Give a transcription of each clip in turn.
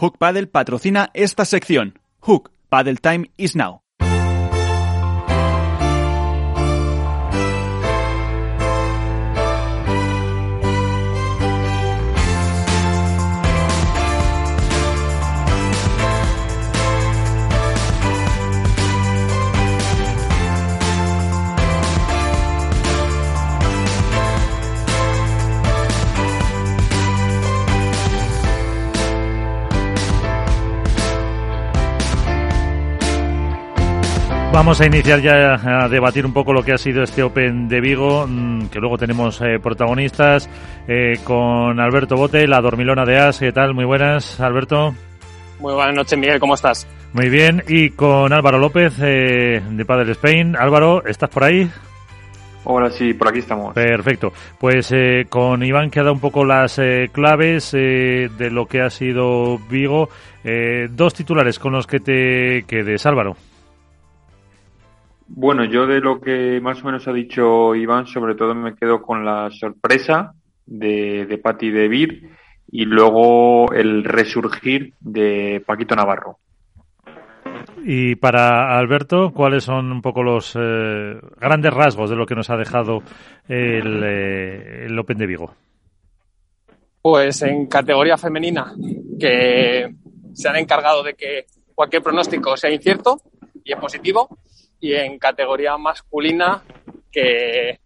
Hook Paddle patrocina esta sección. Hook Paddle Time is now. Vamos a iniciar ya a debatir un poco lo que ha sido este Open de Vigo, mm, que luego tenemos eh, protagonistas eh, con Alberto Bote, la dormilona de As. ¿Qué tal? Muy buenas, Alberto. Muy buenas noches, Miguel. ¿Cómo estás? Muy bien. Y con Álvaro López eh, de Padel Spain. Álvaro, ¿estás por ahí? Ahora sí, por aquí estamos. Perfecto. Pues con Iván que ha dado un poco las claves de lo que ha sido Vigo. dos titulares con los que te quedes, Álvaro. Bueno, yo de lo que más o menos ha dicho Iván, sobre todo me quedo con la sorpresa de, de Patti de y luego el resurgir de Paquito Navarro. Y para Alberto, ¿cuáles son un poco los eh, grandes rasgos de lo que nos ha dejado el, eh, el Open de Vigo? Pues en categoría femenina, que se han encargado de que cualquier pronóstico sea incierto y es positivo y en categoría masculina que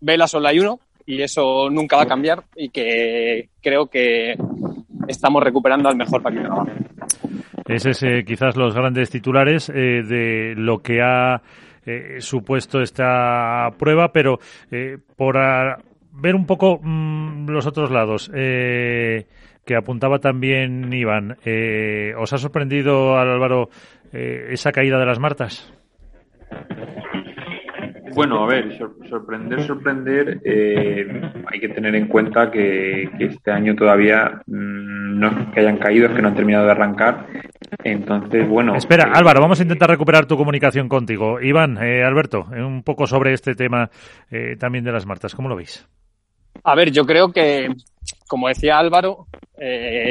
Vela solo hay uno y eso nunca va a cambiar y que creo que estamos recuperando al mejor Paquito Navarro. Ese es eh, quizás los grandes titulares eh, de lo que ha eh, supuesto esta prueba, pero por ver un poco mm, los otros lados que apuntaba también Iván, ¿os ha sorprendido Álvaro esa caída de las Martas? Bueno, a ver, sorprender, sorprender, eh, hay que tener en cuenta que, este año todavía mm, no es que hayan caído, es que no han terminado de arrancar. Entonces, bueno. Espera, eh, Álvaro, vamos a intentar recuperar tu comunicación contigo. Iván, eh, Alberto, un poco sobre este tema también de las martas, ¿cómo lo veis? A ver, yo creo que, como decía Álvaro,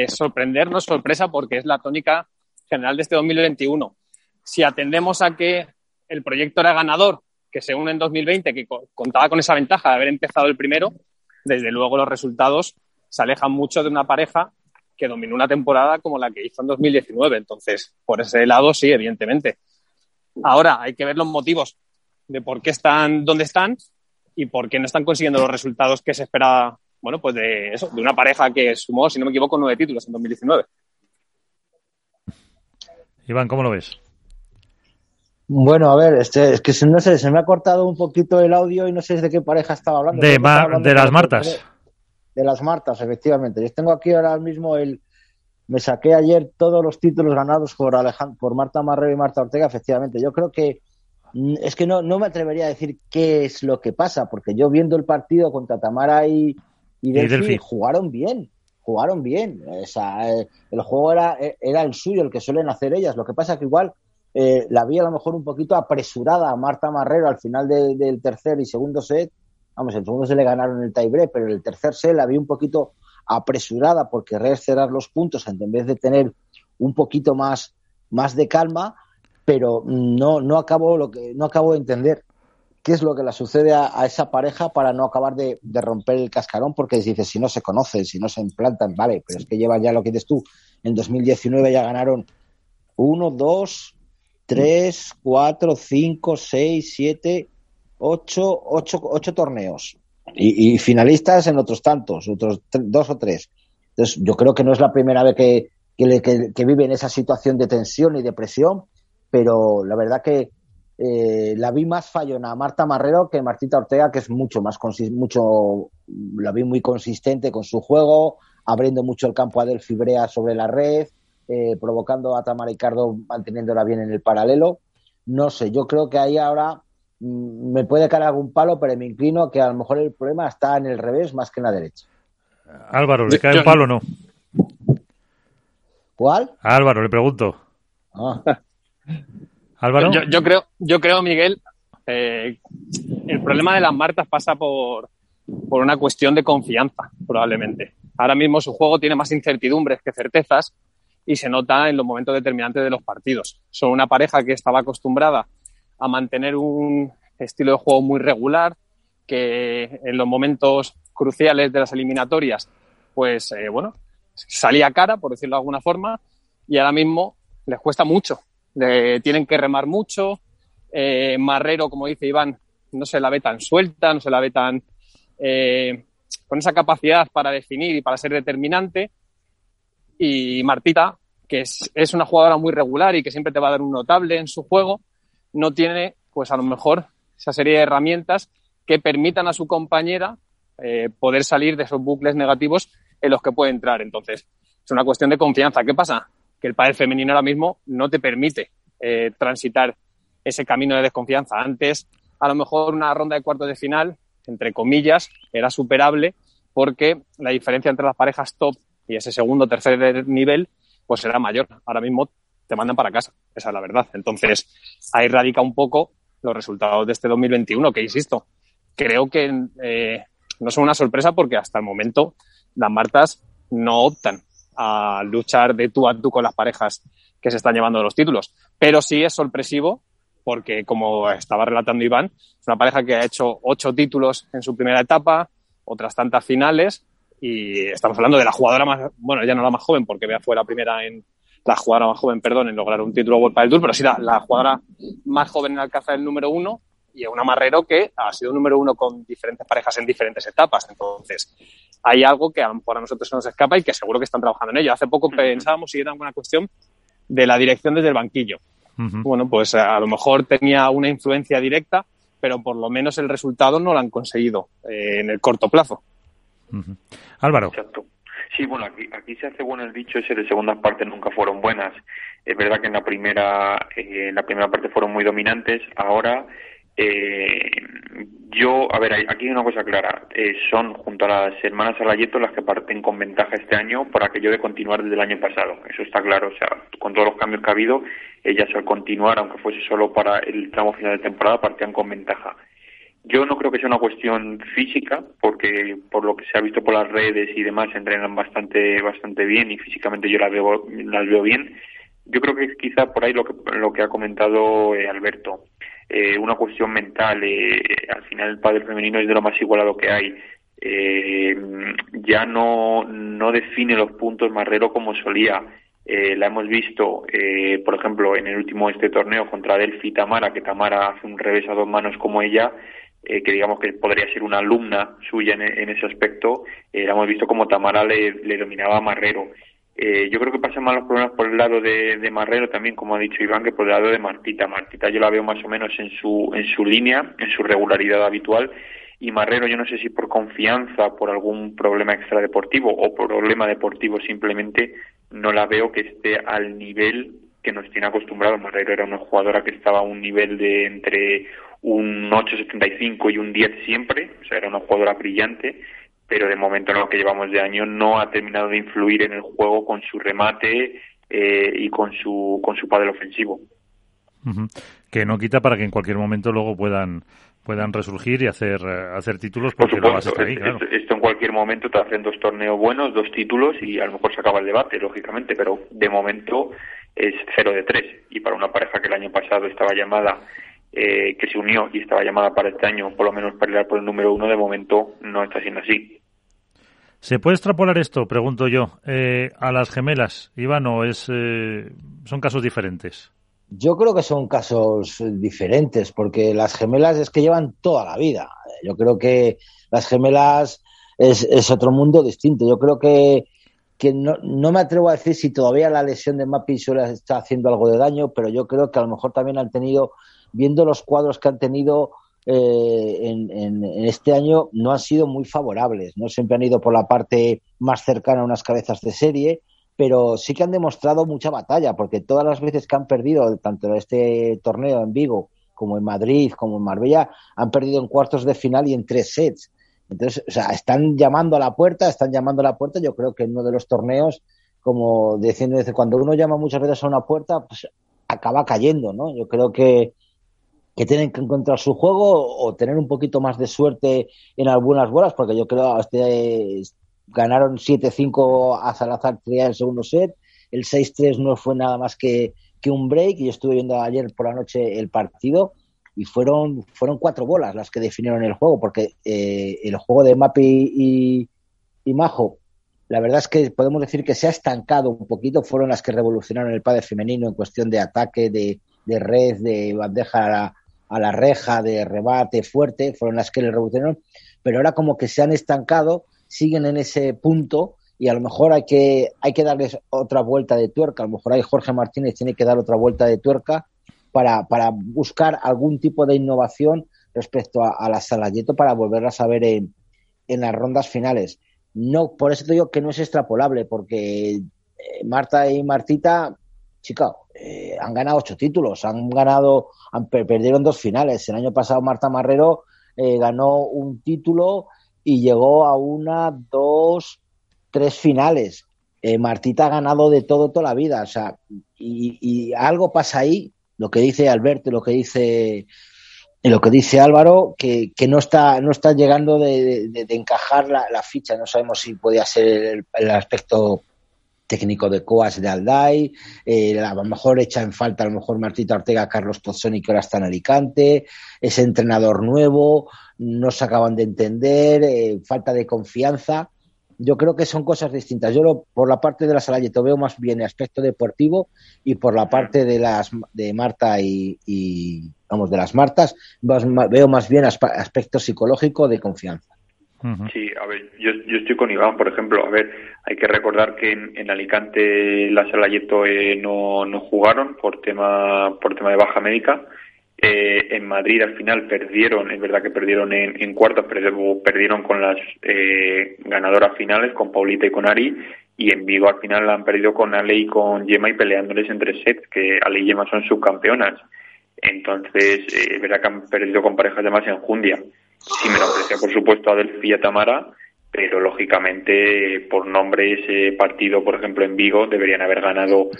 sorprender no es sorpresa porque es la tónica general de este 2021. Si atendemos a que el proyecto era ganador, que según en 2020, que contaba con esa ventaja de haber empezado el primero, desde luego los resultados se alejan mucho de una pareja que dominó una temporada como la que hizo en 2019. Entonces, por ese lado, sí, evidentemente. Ahora hay que ver los motivos de por qué están donde están y por qué no están consiguiendo los resultados que se esperaba, bueno, pues de eso, de una pareja que sumó, si no me equivoco, nueve títulos en 2019. Iván, ¿cómo lo ves? Bueno, a ver, este, es que no sé, se me ha cortado un poquito el audio y no sé de qué pareja estaba hablando. De, de las Martas. De, las Martas, efectivamente. Yo tengo aquí ahora mismo el. Me saqué ayer todos los títulos ganados por, Alejandro, por Marta Marrero y Marta Ortega, efectivamente. Yo creo que. Mm, es que no, no me atrevería a decir qué es lo que pasa, porque yo viendo el partido contra Tamara y, y, Delphi, jugaron bien jugaron bien. O sea, eh, el juego era, era el suyo, el que suelen hacer ellas. Lo que pasa que igual eh, la vi a lo mejor un poquito apresurada a Marta Marrero al final del tercer y segundo set. Vamos, el segundo se le ganaron el tiebreak, pero el tercer set la vi un poquito apresurada por querer cerrar los puntos en vez de tener un poquito más, más de calma, pero no, no acabo lo que no acabo de entender qué es lo que le sucede a, esa pareja para no acabar de, de, romper el cascarón, porque dices, si no se conocen, si no se implantan, vale, pero es que llevan ya lo que dices tú, en 2019 ya ganaron uno, dos, 3, 4, 5, 6, 7, 8, 8, torneos. Y, finalistas en otros tantos, otros dos o tres. Entonces, yo creo que no es la primera vez que, que, que, vive en esa situación de tensión y de presión, pero la verdad que eh, la vi más fallona a Marta Marrero que Martita Ortega, que es mucho más mucho, la vi muy consistente con su juego, abriendo mucho el campo a Del Fibrea sobre la red, eh, provocando a Tamara Ricardo manteniéndola bien en el paralelo. No sé, yo creo que ahí ahora mm, me puede caer algún palo, pero me inclino que a lo mejor el problema está en el revés más que en la derecha. Álvaro, ¿le cae un palo o no? ¿Cuál? Álvaro, le pregunto. Ah. Álvaro. Yo, creo, yo creo, Miguel, eh, el problema de las Martas pasa por, por una cuestión de confianza, probablemente. Ahora mismo su juego tiene más incertidumbres que certezas y se nota en los momentos determinantes de los partidos. Son una pareja que estaba acostumbrada a mantener un estilo de juego muy regular, que en los momentos cruciales de las eliminatorias, pues eh, bueno, salía cara, por decirlo de alguna forma, y ahora mismo les cuesta mucho. tienen que remar mucho. Eh, Marrero, como dice Iván, no se la ve tan suelta, no se la ve tan eh, con esa capacidad para definir y para ser determinante. Y Martita, que es, es, una jugadora muy regular y que siempre te va a dar un notable en su juego, no tiene, pues a lo mejor, esa serie de herramientas que permitan a su compañera eh, poder salir de esos bucles negativos en los que puede entrar. Entonces, es una cuestión de confianza. ¿Qué pasa? Que el padre femenino ahora mismo no te permite eh, transitar ese camino de desconfianza. Antes, a lo mejor una ronda de cuartos de final, entre comillas, era superable porque la diferencia entre las parejas top y ese segundo tercer nivel, pues era mayor. Ahora mismo te mandan para casa, esa es la verdad. Entonces, ahí radica un poco los resultados de este 2021, que insisto, creo que eh, no son una sorpresa porque hasta el momento las Martas no optan a luchar de tú a tú con las parejas que se están llevando los títulos. Pero sí es sorpresivo porque, como estaba relatando Iván, es una pareja que ha hecho ocho títulos en su primera etapa, otras tantas finales, y estamos hablando de la jugadora más, bueno, ya no la más joven, porque Bea fue la primera en, la jugadora más joven, perdón, en lograr un título World del Tour, pero sí la, la jugadora más joven en alcanzar el número uno y una Marrero que ha sido número uno con diferentes parejas en diferentes etapas. Entonces, hay algo que a, a nosotros se nos escapa y que seguro que están trabajando en ello. Hace poco pensábamos si era una cuestión de la dirección desde el banquillo. Bueno, pues eh, a lo mejor tenía una influencia directa, pero por lo menos el resultado no lo han conseguido eh, en el corto plazo. Álvaro. Exacto. Sí, bueno, aquí, aquí se hace bueno el dicho ese de segundas partes nunca fueron buenas. Es verdad que en la primera, eh, en la primera parte fueron muy dominantes. Ahora eh, yo, a ver, aquí hay una cosa clara. Eh, son junto a las hermanas Alayeto las que parten con ventaja este año por aquello de continuar desde el año pasado. Eso está claro. O sea, con todos los cambios que ha habido, ellas al continuar, aunque fuese solo para el tramo final de temporada, partían con ventaja. Yo no creo que sea una cuestión física, porque por lo que se ha visto por las redes y demás, entrenan bastante, bastante bien y físicamente yo las veo, las veo bien. Yo creo que es quizá por ahí lo que, lo que ha comentado eh, Alberto eh, una cuestión mental. Eh, al final el padre femenino es de lo más igualado que hay. Eh, ya no, no define los puntos Marrero como solía. Eh, la hemos visto, eh, por ejemplo, en el último este torneo contra Delphi Tamara, que Tamara hace un revés a dos manos como ella, eh, que digamos que podría ser una alumna suya en, ese aspecto. la hemos visto como Tamara le, dominaba a Marrero. Eh, yo creo que pasan más los problemas por el lado de, de, Marrero también, como ha dicho Iván, que por el lado de Martita. Martita yo la veo más o menos en su, en su línea, en su regularidad habitual. Y Marrero, yo no sé si por confianza, por algún problema extradeportivo o problema deportivo simplemente, no la veo que esté al nivel que nos tiene acostumbrado. Marrero era una jugadora que estaba a un nivel de entre un 8.75 y un 10 siempre, o sea, era una jugadora brillante pero de momento en lo que llevamos de año no ha terminado de influir en el juego con su remate eh, y con su con su padre ofensivo. Que no quita para que en cualquier momento luego puedan puedan resurgir y hacer eh, hacer títulos porque Por supuesto, ahí, claro. esto, en cualquier momento te hacen dos torneos buenos, dos títulos y a lo mejor se acaba el debate, lógicamente, pero de momento es cero de tres y para una pareja que el año pasado estaba llamada eh, que se unió y estaba llamada para este año, por lo menos para ir por el número uno, de momento no está siendo así. ¿Se puede extrapolar esto, pregunto yo, eh, a las gemelas, Iván, o es, eh, son casos diferentes? Yo creo que son casos diferentes, porque las gemelas es que llevan toda la vida. Yo creo que las gemelas es, es otro mundo distinto. Yo creo que, que no, no, me atrevo a decir si todavía la lesión de Mapi está haciendo algo de daño, pero yo creo que a lo mejor también han tenido viendo los cuadros que han tenido eh, en, este año, no han sido muy favorables. No siempre han ido por la parte más cercana a unas cabezas de serie, pero sí que han demostrado mucha batalla, porque todas las veces que han perdido, tanto en este torneo en Vigo como en Madrid, como en Marbella, han perdido en cuartos de final y en tres sets. Entonces, o sea, están llamando a la puerta, están llamando a la puerta. Yo creo que en uno de los torneos, como diciendo, cuando uno llama muchas veces a una puerta, pues acaba cayendo, ¿no? Yo creo que, que tienen que encontrar su juego o tener un poquito más de suerte en algunas bolas, porque yo creo que este, ganaron 7-5 a Salazar Tria el segundo set, el 6-3 no fue nada más que, que un break. Yo estuve viendo ayer por la noche el partido y fueron, fueron cuatro bolas las que definieron el juego, porque eh, el juego de Mapi y, y, Majo, la verdad es que podemos decir que se ha estancado un poquito, fueron las que revolucionaron el padre femenino en cuestión de ataque, de, de red, de bandeja a la, reja, de rebate fuerte, fueron las que le revolucionaron, pero ahora como que se han estancado, siguen en ese punto y a lo mejor hay que, hay que darles otra vuelta de tuerca, a lo mejor hay Jorge Martínez tiene que dar otra vuelta de tuerca para, para buscar algún tipo de innovación respecto a, la Salayeto para volverlas a ver en, en, las rondas finales. No, por eso te digo que no es extrapolable, porque eh, Marta y Martita, chica, eh, han ganado ocho títulos, han ganado, han, perdieron dos finales. El año pasado Marta Marrero eh, ganó un título y llegó a una, dos, tres finales. Eh, Martita ha ganado de todo toda la vida, o sea, y, algo pasa ahí lo que dice Alberto, lo que dice lo que dice Álvaro, que, que no está no está llegando de, encajar la, la, ficha. No sabemos si podía ser el aspecto técnico de Coas de Alday, eh, a lo mejor echa en falta a lo mejor Martita Ortega, Carlos Pozzoni, que ahora está en Alicante, ese entrenador nuevo, no se acaban de entender, eh, falta de confianza yo creo que son cosas distintas. Yo lo, por la parte de la Salayeto veo más bien el aspecto deportivo y por la parte de las de Marta y, y vamos de las Martas veo más bien aspecto psicológico de confianza. Sí, a ver, yo, yo estoy con Iván, por ejemplo. A ver, hay que recordar que en, Alicante la Salayeto eh, no, no jugaron por tema por tema de baja médica eh, en Madrid al final perdieron, es verdad que perdieron en, en cuartos, pero perdieron con las eh, ganadoras finales, con Paulita y con Ari, y en Vigo al final la han perdido con Ale y con Gemma y peleándoles entre sets, que Ale y Gemma son subcampeonas. Entonces, eh, es verdad que han perdido con parejas de más enjundia. Sí me lo aprecia, por supuesto, a Delphi y a Tamara, pero lógicamente por nombre ese partido, por ejemplo, en Vigo, deberían haber ganado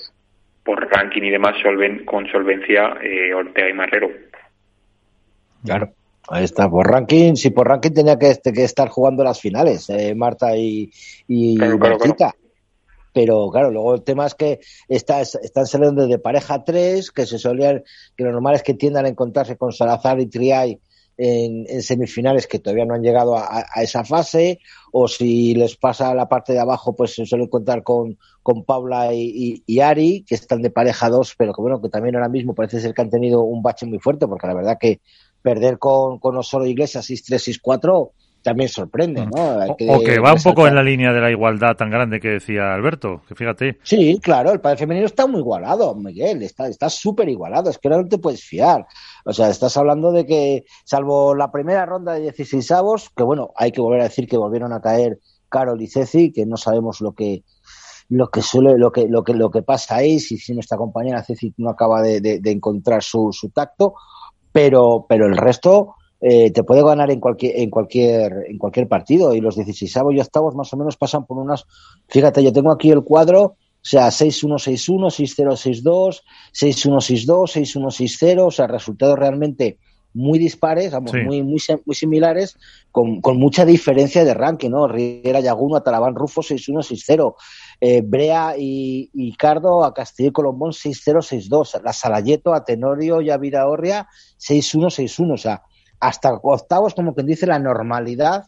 por ranking y demás solven, con solvencia eh, Ortega y Marrero. Claro. Ahí está, por ranking, si por ranking tenía que, que estar jugando las finales, eh, Marta y, y claro, claro, claro. Pero claro, luego el tema es que está, están saliendo de pareja 3, que se solían, que lo normal es que tiendan a encontrarse con Salazar y Triay en, en, semifinales que todavía no han llegado a, a, esa fase, o si les pasa la parte de abajo, pues se suele encontrar con, con Paula y, y, y, Ari, que están de pareja 2, pero que bueno, que también ahora mismo parece ser que han tenido un bache muy fuerte, porque la verdad que perder con, con Osoro Iglesias 6-3, 6-4 también sorprende, ¿no? Que, o que va un poco en la línea de la igualdad tan grande que decía Alberto, que fíjate. Sí, claro, el padre femenino está muy igualado, Miguel, está súper igualado, es que no te puedes fiar. O sea, estás hablando de que, salvo la primera ronda de 16 avos, que bueno, hay que volver a decir que volvieron a caer Carol y Ceci, que no sabemos lo que lo que suele, lo que, lo que, lo que pasa ahí, si, si nuestra compañera Ceci no acaba de, de, de encontrar su, su tacto, pero, pero el resto, eh, te puede ganar en cualquier, en cualquier, en cualquier partido. Y los 16 y octavos más o menos pasan por unas. Fíjate, yo tengo aquí el cuadro, o sea, 6-1-6-1, 6-0-6-2, 6-1-6-2, 6-1-6-0, o sea, resultados realmente muy dispares, vamos, sí. muy, muy, muy similares, con, con, mucha diferencia de ranking, ¿no? Riera Yaguno, Atalabán Rufo, 6-1-6-0. Eh, Brea y, y, Cardo a Castillo y Colombón 6-0-6-2. La Salayeto a Tenorio y a Viraorria 6-1-6-1. O sea, hasta octavos, como quien dice, la normalidad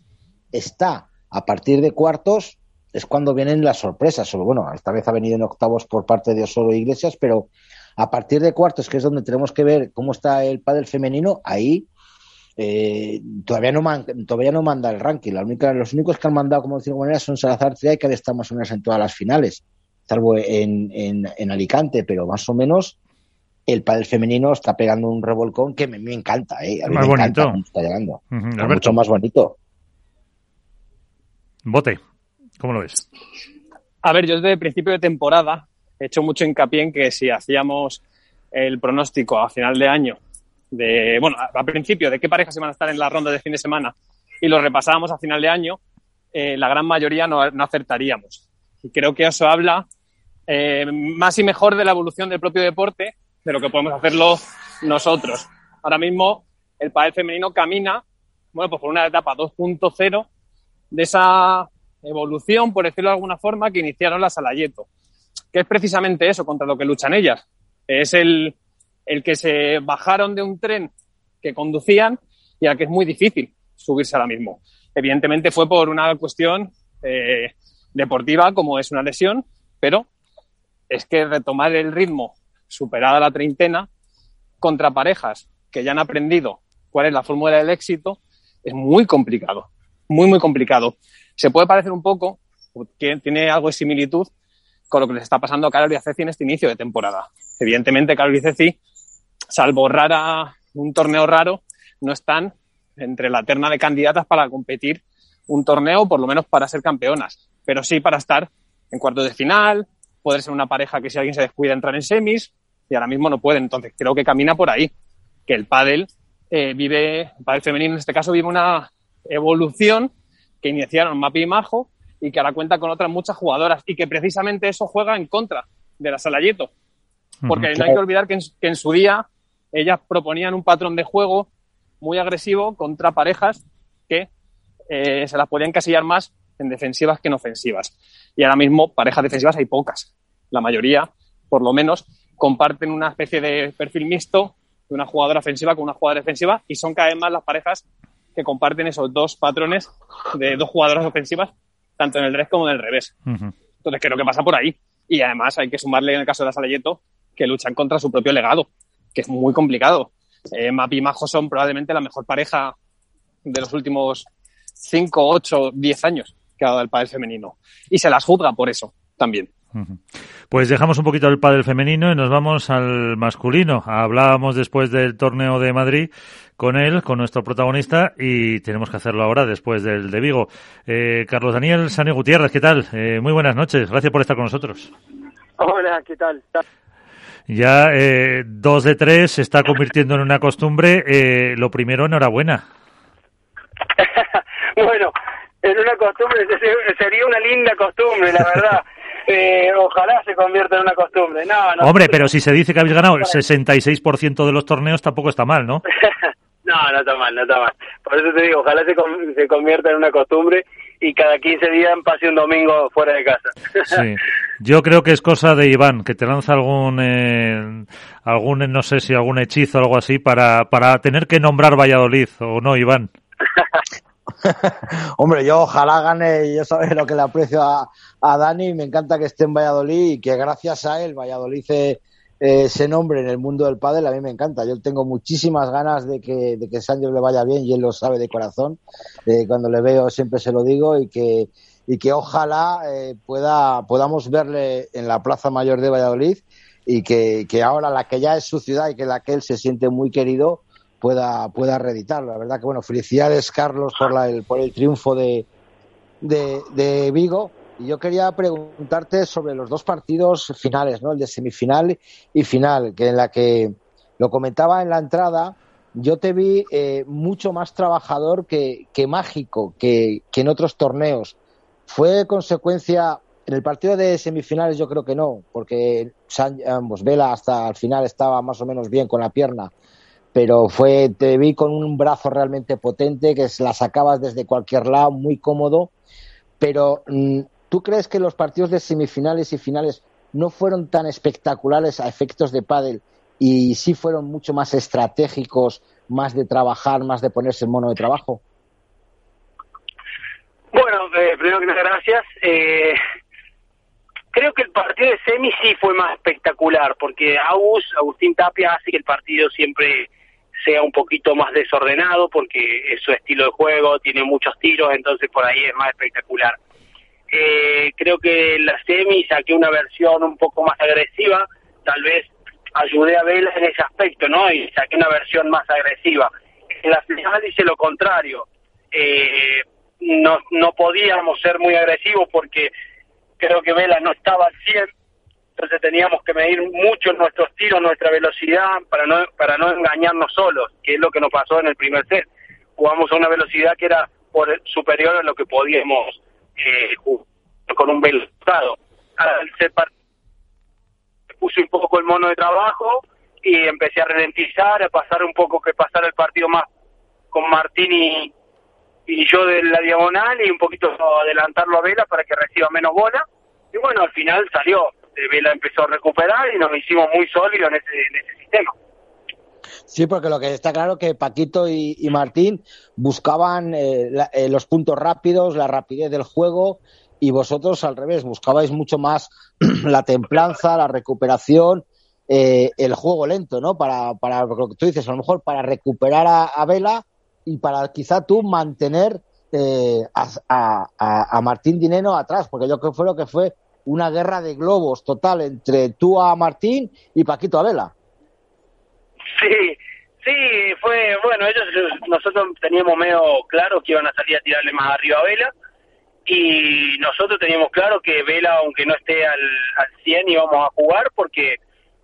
está. A partir de cuartos es cuando vienen las sorpresas. Bueno, esta vez ha venido en octavos por parte de Osoro Iglesias, pero a partir de cuartos, que es donde tenemos que ver cómo está el pádel femenino, ahí eh, todavía no man, todavía no manda el ranking. La única, los únicos que han mandado, como decir manera, son Salazar Triay, que está más o menos en todas las finales, salvo en, en, en Alicante, pero más o menos el pádel femenino está pegando un revolcón que me, me encanta, ¿eh? A mí más me bonito. encanta está llegando. Uh -huh. Es mucho más bonito. Bote, ¿cómo lo ves? A ver, yo desde el principio de temporada he hecho mucho hincapié en que si hacíamos el pronóstico a final de año de, bueno, a, principio de qué parejas iban a estar en la ronda de fin de semana y lo repasábamos a final de año, eh, la gran mayoría no, no, acertaríamos. Y creo que eso habla eh, más y mejor de la evolución del propio deporte de lo que podemos hacerlo nosotros. Ahora mismo el pádel femenino camina, bueno, pues por una etapa 2.0 de esa evolución, por decirlo de alguna forma, que iniciaron las Salayeto. que es precisamente eso contra lo que luchan ellas. Es el, el que se bajaron de un tren que conducían y al que es muy difícil subirse ahora mismo. Evidentemente fue por una cuestión eh, deportiva, como es una lesión, pero es que retomar el ritmo superada la treintena contra parejas que ya han aprendido cuál es la fórmula del éxito es muy complicado, muy, muy complicado. Se puede parecer un poco, tiene algo de similitud con lo que les está pasando a Carol y a Ceci en este inicio de temporada. Evidentemente, Carol y Ceci, salvo rara, un torneo raro, no están entre la terna de candidatas para competir un torneo, por lo menos para ser campeonas, pero sí para estar en cuartos de final, poder ser una pareja que si alguien se descuida entrar en semis, y ahora mismo no pueden. Entonces creo que camina por ahí, que el pádel eh, vive, el pádel femenino en este caso vive una evolución que iniciaron Mapi y Majo y que ahora cuenta con otras muchas jugadoras y que precisamente eso juega en contra de la Salayeto. Porque no hay que olvidar que en, que en su día ellas proponían un patrón de juego muy agresivo contra parejas que eh, se las podían casillar más en defensivas que en ofensivas. Y ahora mismo parejas defensivas hay pocas. La mayoría, por lo menos, comparten una especie de perfil mixto de una jugadora ofensiva con una jugadora defensiva y son cada vez más las parejas que comparten esos dos patrones de dos jugadoras ofensivas, tanto en el revés como en el revés. Entonces creo que pasa por ahí. Y además hay que sumarle en el caso de la Salayeto que luchan contra su propio legado, que es muy complicado. Eh, Mapi y Majo son probablemente la mejor pareja de los últimos 5, 8, 10 años que ha dado el pádel femenino. Y se las juzga por eso también. Pues dejamos un poquito el pádel femenino y nos vamos al masculino. Hablábamos después del torneo de Madrid con él, con nuestro protagonista, y tenemos que hacerlo ahora después del de Vigo. Eh, Carlos Daniel Sani Gutiérrez, ¿qué tal? Eh, muy buenas noches, gracias por estar con nosotros. Hola, ¿qué tal? Ya eh, dos de tres se está convirtiendo en una costumbre. Eh, lo primero, enhorabuena. bueno, en una costumbre sería una linda costumbre, la verdad. Eh, ojalá se convierta en una costumbre. No, no, Hombre, pero si se dice que habéis ganado el 66% de los torneos, tampoco está mal, ¿no? no, no está mal, no está mal. Por eso te digo, ojalá se, se convierta en una costumbre y cada 15 días pase un domingo fuera de casa. sí, yo creo que es cosa de Iván, que te lanza algún, eh, algún no sé si algún hechizo o algo así para, para tener que nombrar Valladolid, ¿o no, Iván? Hombre, yo ojalá gane, yo sabes lo que le aprecio a, a Dani, me encanta que esté en Valladolid y que gracias a él Valladolid se, eh, se nombre en el mundo del pádel, a mí me encanta. Yo tengo muchísimas ganas de que, de que Sánchez le vaya bien y él lo sabe de corazón. Eh, cuando le veo siempre se lo digo y que, y que ojalá eh, pueda, podamos verle en la Plaza Mayor de Valladolid y que, que ahora la que ya es su ciudad y que la que él se siente muy querido pueda, pueda reeditarlo. La verdad que, bueno, felicidades, Carlos, por, la, el, por el triunfo de, de, Vigo. Y yo quería preguntarte sobre los dos partidos finales, ¿no? El de semifinal y final, que en la que lo comentaba en la entrada, yo te vi eh, mucho más trabajador que, que mágico que, que, en otros torneos. ¿Fue consecuencia en el partido de semifinales? Yo creo que no, porque San, ambos, Vela hasta el final estaba más o menos bien con la pierna pero fue te vi con un brazo realmente potente que la sacabas desde cualquier lado, muy cómodo. Pero mm, ¿tú crees que los partidos de semifinales y finales no fueron tan espectaculares a efectos de pádel y sí fueron mucho más estratégicos, más de trabajar, más de ponerse en mono de trabajo? Bueno, eh, primero que nada, gracias. Eh, creo que el partido de semi sí fue más espectacular, porque Agus, Agustín Tapia hace que el partido siempre sea un poquito más desordenado porque es su estilo de juego, tiene muchos tiros, entonces por ahí es más espectacular. Eh, creo que en la semi saqué una versión un poco más agresiva, tal vez ayudé a Vela en ese aspecto, ¿no? Y saqué una versión más agresiva. En la final hice lo contrario. Eh, no, no podíamos ser muy agresivos porque creo que Vela no estaba al 100 entonces teníamos que medir mucho nuestros tiros, nuestra velocidad, para no, para no engañarnos solos, que es lo que nos pasó en el primer set. Jugamos a una velocidad que era por superior a lo que podíamos eh, con un velozado. Al set puse un poco el mono de trabajo y empecé a ralentizar, a pasar un poco que pasar el partido más con Martín y, y yo de la diagonal y un poquito adelantarlo a Vela para que reciba menos bola. Y bueno, al final salió Vela empezó a recuperar y nos hicimos muy sólidos en ese, ese sistema. Sí, porque lo que está claro que Paquito y, Martín buscaban eh, eh, los puntos rápidos, la rapidez del juego, y vosotros al revés, buscabais mucho más la templanza, la recuperación, eh, el juego lento, ¿no? Para, para lo que tú dices, a lo mejor para recuperar a, Vela y para quizá tú mantener a, a, Martín Dineno atrás, porque yo creo que fue lo que fue una guerra de globos total entre tú a Martín y Paquito a Vela. Sí, sí, fue, bueno, ellos, nosotros teníamos medio claro que iban a salir a tirarle más arriba a Vela y nosotros teníamos claro que Vela, aunque no esté al, al 100, íbamos a jugar porque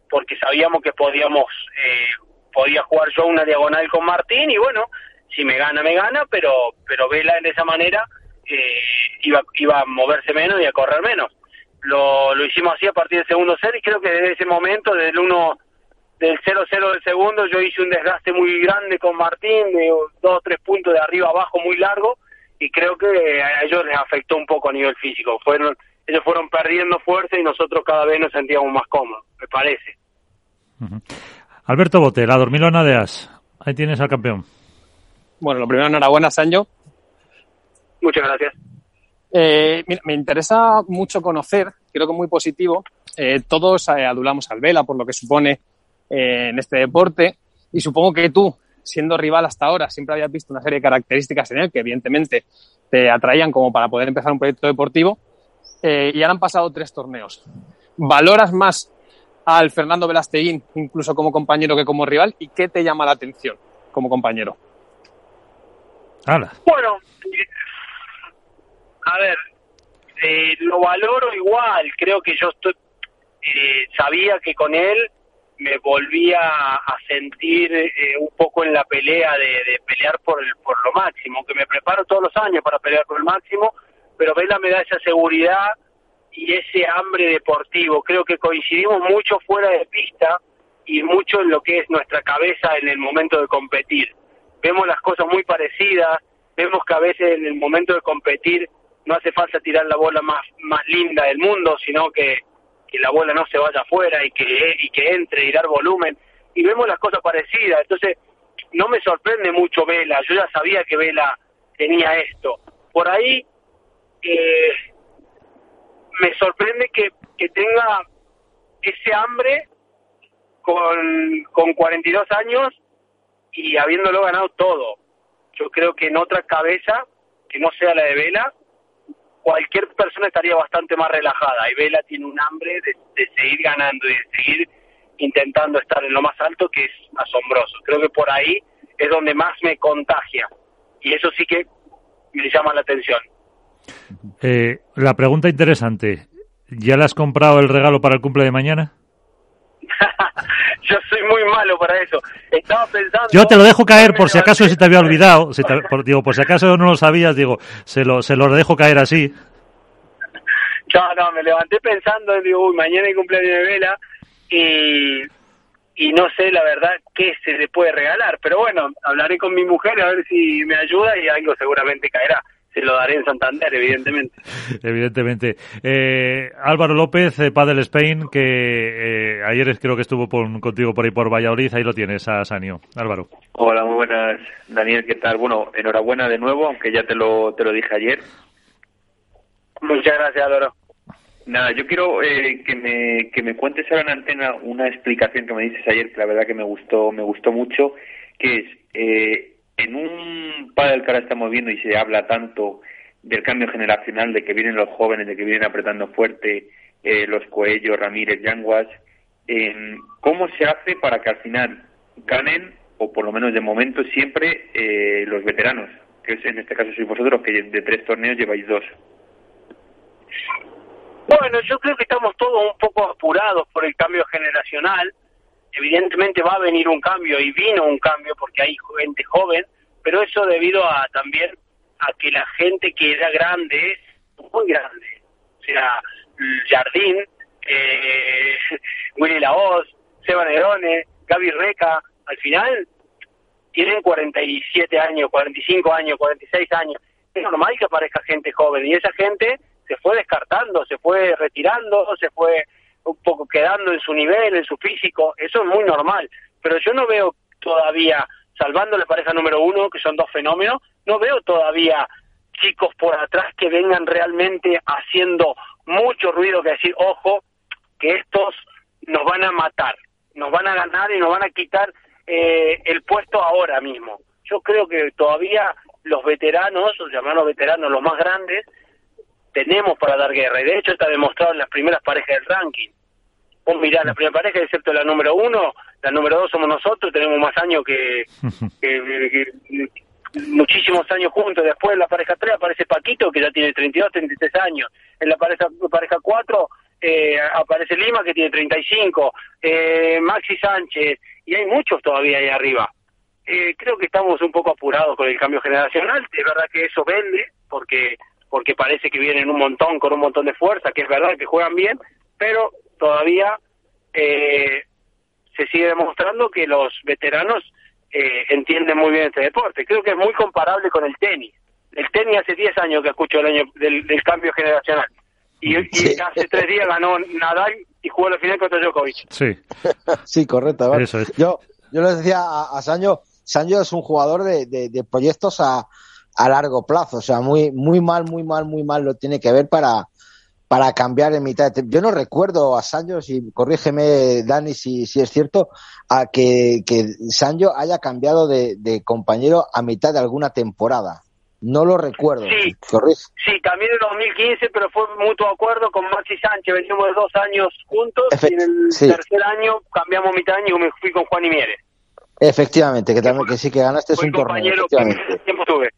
porque sabíamos que podíamos, eh, podía jugar yo una diagonal con Martín y bueno, si me gana, me gana, pero pero Vela de esa manera eh, iba, iba a moverse menos y a correr menos. Lo, lo hicimos así a partir del segundo set y creo que desde ese momento, desde el 1 del 0-0 del segundo, yo hice un desgaste muy grande con Martín, de dos o tres puntos de arriba abajo muy largo, y creo que a ellos les afectó un poco a nivel físico. Fueron, ellos fueron perdiendo fuerza y nosotros cada vez nos sentíamos más cómodos, me parece. Alberto Bote, la dormilona de As. Ahí tienes al campeón. Bueno, lo primero, enhorabuena, Sancho. Muchas gracias. Eh, me interesa mucho conocer, creo que muy positivo, eh, todos eh, adulamos al Vela por lo que supone eh, en este deporte. Y supongo que tú, siendo rival hasta ahora, siempre habías visto una serie de características en él que evidentemente te atraían como para poder empezar un proyecto deportivo. Eh, y ahora han pasado tres torneos. ¿Valoras más al Fernando Velasteguín, incluso como compañero que como rival? ¿Y qué te llama la atención como compañero? Bueno, a ver, eh, lo valoro igual. Creo que yo estoy, sabía que con él me volvía a sentir eh, un poco en la pelea de, pelear por, el, por lo máximo, que me preparo todos los años para pelear por el máximo, pero Vela me da esa seguridad y ese hambre deportivo. Creo que coincidimos mucho fuera de pista y mucho en lo que es nuestra cabeza en el momento de competir. Vemos las cosas muy parecidas, vemos que a veces en el momento de competir no hace falta tirar la bola más, más linda del mundo, sino que que la bola no se vaya afuera y que, y que entre y dar volumen. Y vemos las cosas parecidas. Entonces, no me sorprende mucho Vela. Yo ya sabía que Vela tenía esto. Por ahí, eh, me sorprende que, que tenga ese hambre con, con 42 años y habiéndolo ganado todo. Yo creo que en otra cabeza, que no sea la de Vela, cualquier persona estaría bastante más relajada. Y Vela tiene un hambre de, seguir ganando y de seguir intentando estar en lo más alto que es asombroso. Creo que por ahí es donde más me contagia. Y eso sí que me llama la atención. Eh, la pregunta interesante, ¿ya le has comprado el regalo para el cumple de mañana? Yo soy muy malo para eso. Estaba pensando. Yo te lo dejo caer por si acaso se te había olvidado. por, digo, por si acaso no lo sabías, digo, se lo, se lo dejo caer así. No, no, me levanté pensando, digo, uy, mañana hay cumpleaños de vela y, y no sé la verdad qué se le puede regalar. Pero bueno, hablaré con mi mujer a ver si me ayuda y algo seguramente caerá se lo daré en Santander, evidentemente. evidentemente. Eh, Álvaro López, eh, Padel Spain, que eh, ayer creo que estuvo contigo por ahí por Valladolid, ahí lo tienes, a Sanio. Álvaro. Hola, muy buenas, Daniel, ¿qué tal? Bueno, enhorabuena de nuevo, aunque ya te lo, te lo dije ayer. Muchas gracias, Álvaro. Nada, yo quiero eh, que, me, que me cuentes ahora en antena una explicación que me dices ayer, que la verdad que me gustó, me gustó mucho, que es, eh, en un padre que ahora estamos viendo y se habla tanto del cambio generacional, de que vienen los jóvenes, de que vienen apretando fuerte eh, los Coellos, Ramírez, Yanguas, eh, ¿cómo se hace para que al final ganen, o por lo menos de momento, siempre eh, los veteranos? Que en este caso sois vosotros, que de tres torneos lleváis dos. Bueno, yo creo que estamos todos un poco apurados por el cambio generacional evidentemente va a venir un cambio y vino un cambio porque hay gente joven, pero eso debido a también a que la gente que era grande es muy grande. O sea, Jardín, eh, Willy Laoz, Seba Nerone, Gaby Reca, al final tienen 47 años, 45 años, 46 años. Es normal que aparezca gente joven y esa gente se fue descartando, se fue retirando, se fue un poco quedando en su nivel, en su físico, eso es muy normal. Pero yo no veo todavía, salvando la pareja número uno, que son dos fenómenos, no veo todavía chicos por atrás que vengan realmente haciendo mucho ruido que decir, ojo, que estos nos van a matar, nos van a ganar y nos van a quitar eh, el puesto ahora mismo. Yo creo que todavía los veteranos, los llamados veteranos, los más grandes, tenemos para dar guerra. Y de hecho está demostrado en las primeras parejas del ranking. Vos mirá, la primera pareja, excepto la número uno, la número dos somos nosotros, tenemos más años que, muchísimos años juntos. Después en la pareja tres aparece Paquito, que ya tiene 32, 33 años. En la pareja, pareja 4 eh, aparece Lima, que tiene 35. Eh, Maxi Sánchez, y hay muchos todavía ahí arriba. Eh, creo que estamos un poco apurados con el cambio generacional. Es verdad que eso vende, porque porque parece que vienen un montón, con un montón de fuerza, que es verdad que juegan bien, pero todavía eh, se sigue demostrando que los veteranos eh, entienden muy bien este deporte. Creo que es muy comparable con el tenis. El tenis hace 10 años que escucho el año del, cambio generacional. Y, hace tres días ganó Nadal y jugó la final contra Djokovic. Sí, sí correcto. Yo, yo le decía a, a Sancho, Sancho es un jugador de, de proyectos a, a largo plazo. O sea, muy, muy mal, muy mal, muy mal lo tiene que ver para, para cambiar en mitad de Yo no recuerdo a Sancho, y corrígeme Dani si, si es cierto, a que, que Sancho haya cambiado de, compañero a mitad de alguna temporada. No lo recuerdo. Sí, sí cambié en 2015, pero fue mutuo acuerdo con Maxi Sánchez. Venimos de dos años juntos y en el tercer año cambiamos mitad año y me fui con Juan y Mieres. Efectivamente, que también que sí que ganaste es un torneo. tiempo tuve.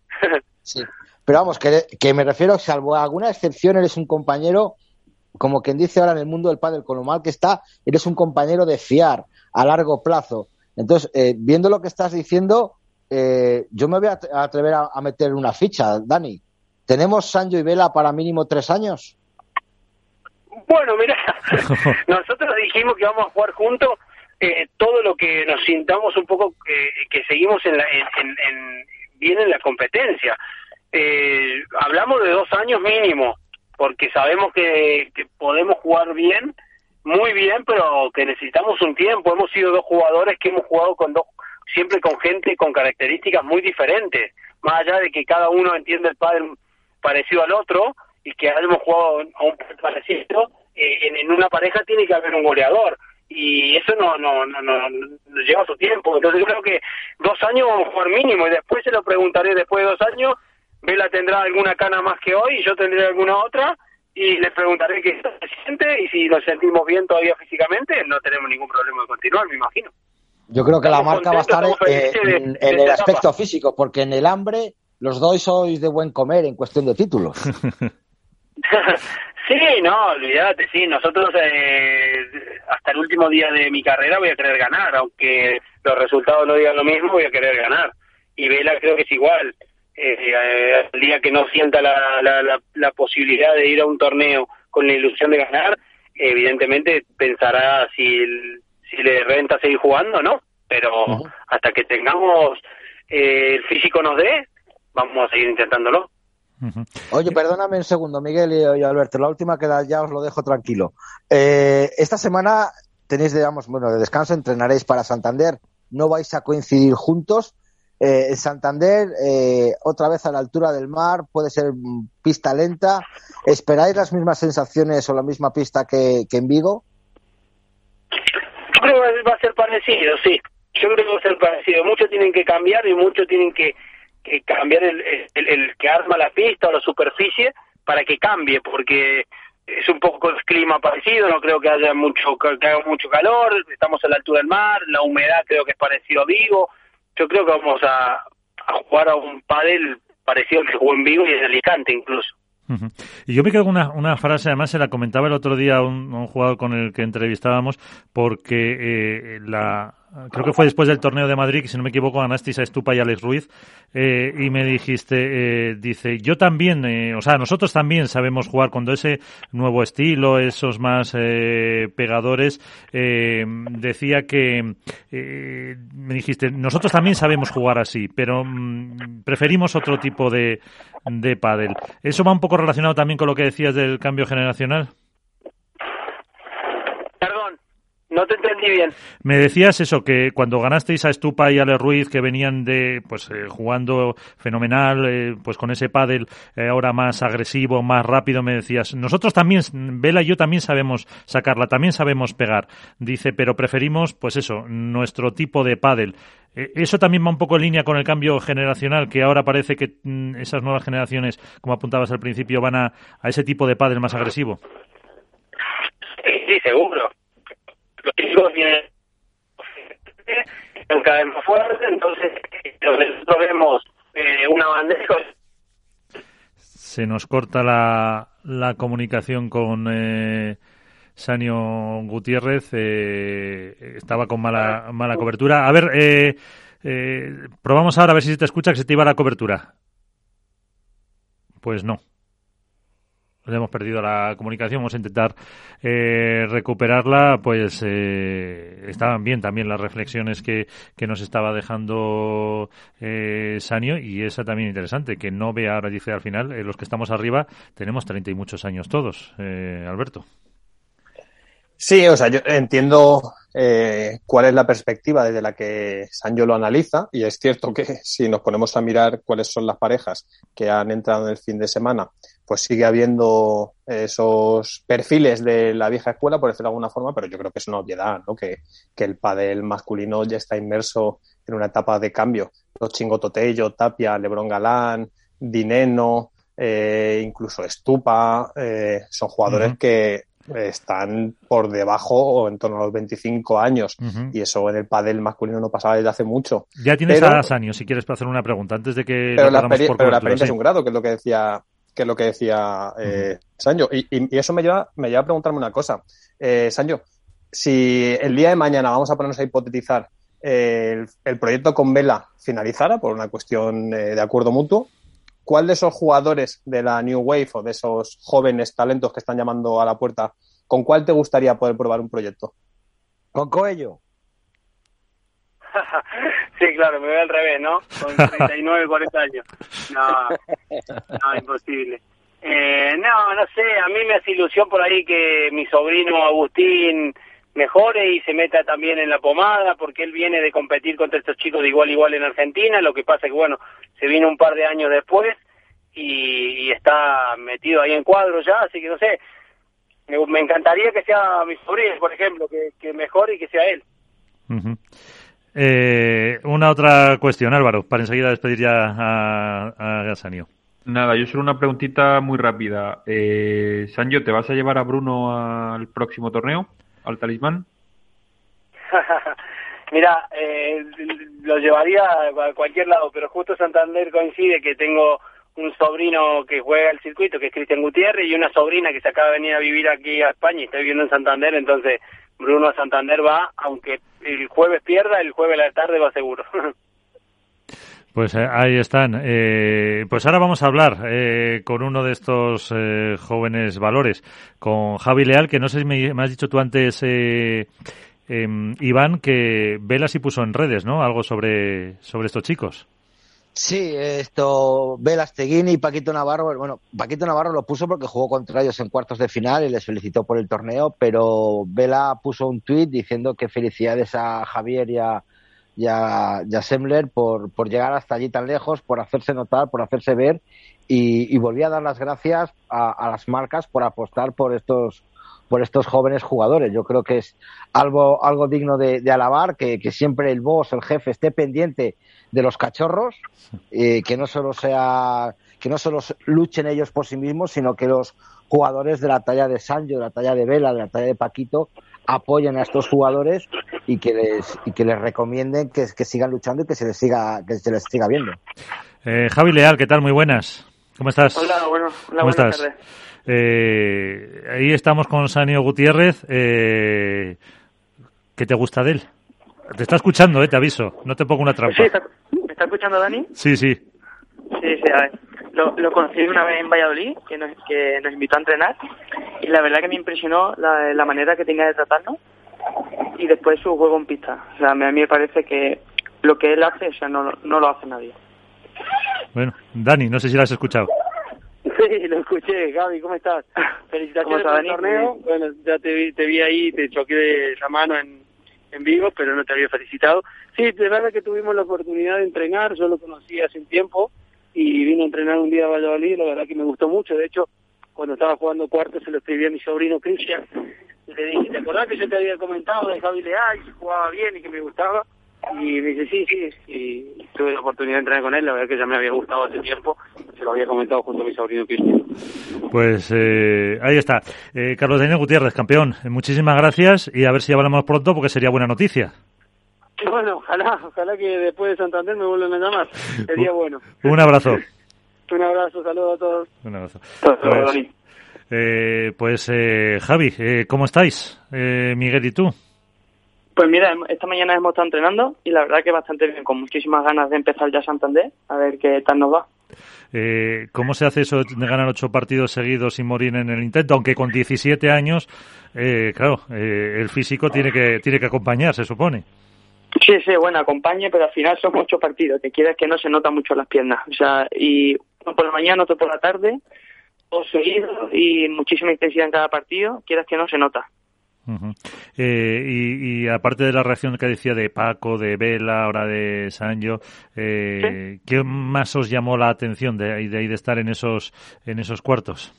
Sí. Pero vamos, que, que, me refiero, salvo alguna excepción, eres un compañero, como quien dice ahora en el mundo del pádel, con lo mal que está, eres un compañero de fiar a largo plazo. Entonces, eh, viendo lo que estás diciendo, eh, yo me voy a atrever a, meter una ficha, Dani. ¿Tenemos Sancho y Vela para mínimo tres años? Bueno, mira, nosotros dijimos que vamos a jugar juntos eh, todo lo que nos sintamos un poco que seguimos en, la, en, bien en la competencia. Eh, hablamos de dos años mínimo, porque sabemos que, podemos jugar bien, muy bien, pero que necesitamos un tiempo. Hemos sido dos jugadores que hemos jugado con dos, siempre con gente con características muy diferentes, más allá de que cada uno entiende el padre parecido al otro y que hayamos jugado a un parecido, eh, en, una pareja tiene que haber un goleador y eso no, no, no, no, lleva su tiempo. Entonces yo creo que dos años jugar mínimo y después se lo preguntaré después de dos años, Vela tendrá alguna cana más que hoy y yo tendré alguna otra y le preguntaré qué se siente y si nos sentimos bien todavía físicamente, no tenemos ningún problema de continuar, me imagino. Yo creo que la marca va a estar en, el aspecto físico, porque en el hambre los dos sois de buen comer en cuestión de títulos. Sí, no, olvídate, sí, nosotros eh, hasta el último día de mi carrera voy a querer ganar, aunque los resultados no digan lo mismo, voy a querer ganar. Y Vela creo que es igual. Eh, eh, el día que no sienta la, la, la, posibilidad de ir a un torneo con la ilusión de ganar, evidentemente pensará si, si le renta seguir jugando o no. Pero hasta que tengamos el físico nos dé, vamos a seguir intentándolo. Oye, perdóname un segundo, Miguel y, Alberto. La última que ya os lo dejo tranquilo. Eh, esta semana tenéis, digamos, bueno, de descanso, entrenaréis para Santander. No vais a coincidir juntos. Eh, en Santander, eh, otra vez a la altura del mar, puede ser pista lenta. ¿Esperáis las mismas sensaciones o la misma pista que, que en Vigo? Yo creo que va a ser parecido, sí. Yo creo que va a ser parecido. Muchos tienen que cambiar y muchos tienen que que cambiar el, que arma la pista o la superficie para que cambie, porque es un poco el clima parecido, no creo que haya mucho que haga mucho calor, estamos a la altura del mar, la humedad creo que es parecido a Vigo, yo creo que vamos a, a jugar a un pádel parecido al que jugó en Vigo y en Alicante incluso. Y yo me quedo con una, una, frase, además se la comentaba el otro día a un, un jugador con el que entrevistábamos, porque eh, la, creo que fue después del torneo de Madrid, que si no me equivoco ganasteis a Estupa y Alex Ruiz, eh, y me dijiste, eh, dice, yo también, eh, o sea, nosotros también sabemos jugar cuando ese nuevo estilo, esos más eh, pegadores, eh, decía que, eh, me dijiste, nosotros también sabemos jugar así, pero mm, preferimos otro tipo de, de pádel. ¿Eso va un poco relacionado también con lo que decías del cambio generacional? No te entendí bien. Me decías eso, que cuando ganasteis a Estupa y a Le Ruiz, que venían de, pues, eh, jugando fenomenal, eh, pues con ese pádel eh, ahora más agresivo, más rápido, me decías, nosotros también, Vela y yo también sabemos sacarla, también sabemos pegar. Dice, pero preferimos, pues eso, nuestro tipo de pádel. eso también va un poco en línea con el cambio generacional, que ahora parece que mm, esas nuevas generaciones, como apuntabas al principio, van a, a ese tipo de pádel más agresivo. Sí, seguro los chicos vienen cada vez más fuerte, entonces nosotros vemos eh, una bandeja. Se nos corta la, la comunicación con eh, Sanio Gutiérrez, eh, estaba con mala, mala cobertura. A ver, eh, eh, probamos ahora a ver si se te escucha que se te iba la cobertura. Pues no hemos perdido la comunicación, vamos a intentar eh, recuperarla, pues eh, estaban bien también las reflexiones que, que nos estaba dejando eh, Sanio y esa también interesante, que no vea ahora dice al final, eh, los que estamos arriba tenemos treinta y muchos años todos, eh, Alberto. Sí, o sea, yo entiendo eh, cuál es la perspectiva desde la que Sancho lo analiza y es cierto que si nos ponemos a mirar cuáles son las parejas que han entrado en el fin de semana, pues sigue habiendo esos perfiles de la vieja escuela, por decirlo de alguna forma, pero yo creo que es una obviedad, ¿no? Que, que el padel masculino ya está inmerso en una etapa de cambio. Los Chingo Totello, Tapia, Lebron Galán, Dineno, eh, incluso Estupa, eh, son jugadores uh -huh. que están por debajo o en torno a los 25 años. Uh -huh. Y eso en el pádel masculino no pasaba desde hace mucho. Ya tienes pero, a Sanio, si quieres hacer una pregunta, antes de que... Pero, la, peri pero la experiencia sí. es un grado, que es lo que decía que es lo que decía eh, uh -huh. Sancho. Y, y, y, eso me lleva, me lleva a preguntarme una cosa. Eh, Sancho, si el día de mañana vamos a ponernos a hipotetizar eh, el, el, proyecto con Vela finalizara por una cuestión eh, de acuerdo mutuo, ¿cuál de esos jugadores de la New Wave o de esos jóvenes talentos que están llamando a la puerta, con cuál te gustaría poder probar un proyecto? Con Coello. sí, claro, me veo al revés, ¿no? Con 39, 40 años. No, no, imposible. Eh, no, no sé, a mí me hace ilusión por ahí que mi sobrino Agustín mejore y se meta también en la pomada, porque él viene de competir contra estos chicos de igual a igual en Argentina, lo que pasa es que, bueno, se vino un par de años después y, y está metido ahí en cuadro ya, así que no sé, me, me encantaría que sea mi sobrino, por ejemplo, que, que mejore y que sea él. Uh -huh. eh, una otra cuestión, Álvaro, para enseguida despedir ya a, a Gasanio. Nada, yo solo una preguntita muy rápida. Eh, Sanjo, ¿te vas a llevar a Bruno al próximo torneo? Al talismán? Mira, eh, lo llevaría a cualquier lado, pero justo Santander coincide que tengo un sobrino que juega el circuito, que es Cristian Gutiérrez, y una sobrina que se acaba de venir a vivir aquí a España y está viviendo en Santander, entonces Bruno a Santander va, aunque el jueves pierda, el jueves a la tarde va seguro. Pues eh, ahí están. Eh, pues ahora vamos a hablar eh, con uno de estos eh, jóvenes valores, con Javi Leal, que no sé si me, has dicho tú antes, eh, Iván, que Velas y puso en redes, ¿no? Algo sobre, sobre estos chicos. Sí, esto, Velas Teguini y Paquito Navarro, bueno, Paquito Navarro lo puso porque jugó contra ellos en cuartos de final y les felicitó por el torneo, pero Vela puso un tuit diciendo que felicidades a Javier y a, y a, y a Semler por, por llegar hasta allí tan lejos, por hacerse notar, por hacerse ver y, y volví a dar las gracias a, a, las marcas por apostar por estos por estos jóvenes jugadores. Yo creo que es algo, algo digno de, de alabar, que, que, siempre el boss, el jefe, esté pendiente de los cachorros, eh, que no solo sea, que no solo luchen ellos por sí mismos, sino que los jugadores de la talla de Sancho, de la talla de Vela, de la talla de Paquito, apoyen a estos jugadores y que les y que les recomienden que, que sigan luchando y que se les siga que se les siga viendo. Eh, Javi Leal, ¿qué tal? Muy buenas. ¿Cómo estás? Hola, bueno, hola, ¿Cómo estás? Tardes. Eh, ahí estamos con Sanio Gutiérrez. Eh, ¿Qué te gusta de él? Te está escuchando, eh, te aviso. No te pongo una trampa. Sí, está, ¿Me está escuchando Dani? Sí, sí. Sí, sí, a ver. Lo, lo conocí una vez en Valladolid, que nos, que nos invitó a entrenar, y la verdad que me impresionó la, la manera que tenía de tratarnos y después su juego en pista. O sea, a mí me parece que lo que él hace, o sea, no, no lo hace nadie. Bueno, Dani, no sé si lo has escuchado. Sí, lo escuché, Gaby, ¿cómo estás? Felicitaciones por el torneo. Bueno, ya te vi, te vi ahí, te choqué de la mano en, en vivo, pero no te había felicitado. Sí, de verdad que tuvimos la oportunidad de entrenar, yo lo conocí hace un tiempo y vine a entrenar un día a Valladolid, la verdad que me gustó mucho, de hecho, cuando estaba jugando cuarto se lo escribí a mi sobrino Cristian, le dije, ¿te acordás que yo te había comentado de Javi Leal, que jugaba bien y que me gustaba? Y me dice, sí, sí, y tuve la oportunidad de entrenar con él, la verdad que ya me había gustado hace tiempo, se lo había comentado junto a mi sobrino Cristian. Pues eh, ahí está. Eh, Carlos Daniel Gutiérrez, campeón, muchísimas gracias y a ver si hablamos pronto porque sería buena noticia. Bueno, ojalá, ojalá que después de Santander me vuelvan a llamar, sería bueno. Un abrazo. Un abrazo, saludos a todos. Un abrazo. Pues, eh, pues eh, Javi, eh, ¿cómo estáis? Eh, Miguel y tú. Pues mira, esta mañana hemos estado entrenando y la verdad que bastante bien, con muchísimas ganas de empezar ya Santander, a ver qué tal nos va. Eh, ¿Cómo se hace eso de ganar ocho partidos seguidos sin morir en el intento? Aunque con 17 años, eh, claro, eh, el físico tiene que, tiene que acompañar, se supone. Sí, sí, bueno, acompañe, pero al final son ocho partidos, que quieras que no se nota mucho las piernas. O sea, y uno por la mañana, otro por la tarde, dos seguidos y muchísima intensidad en cada partido, quieras que no se nota. Eh, y, y, aparte de la reacción que decía de Paco, de Vela, ahora de Sancho, eh, ¿Sí? ¿qué más os llamó la atención de, de, de estar en esos, en esos cuartos?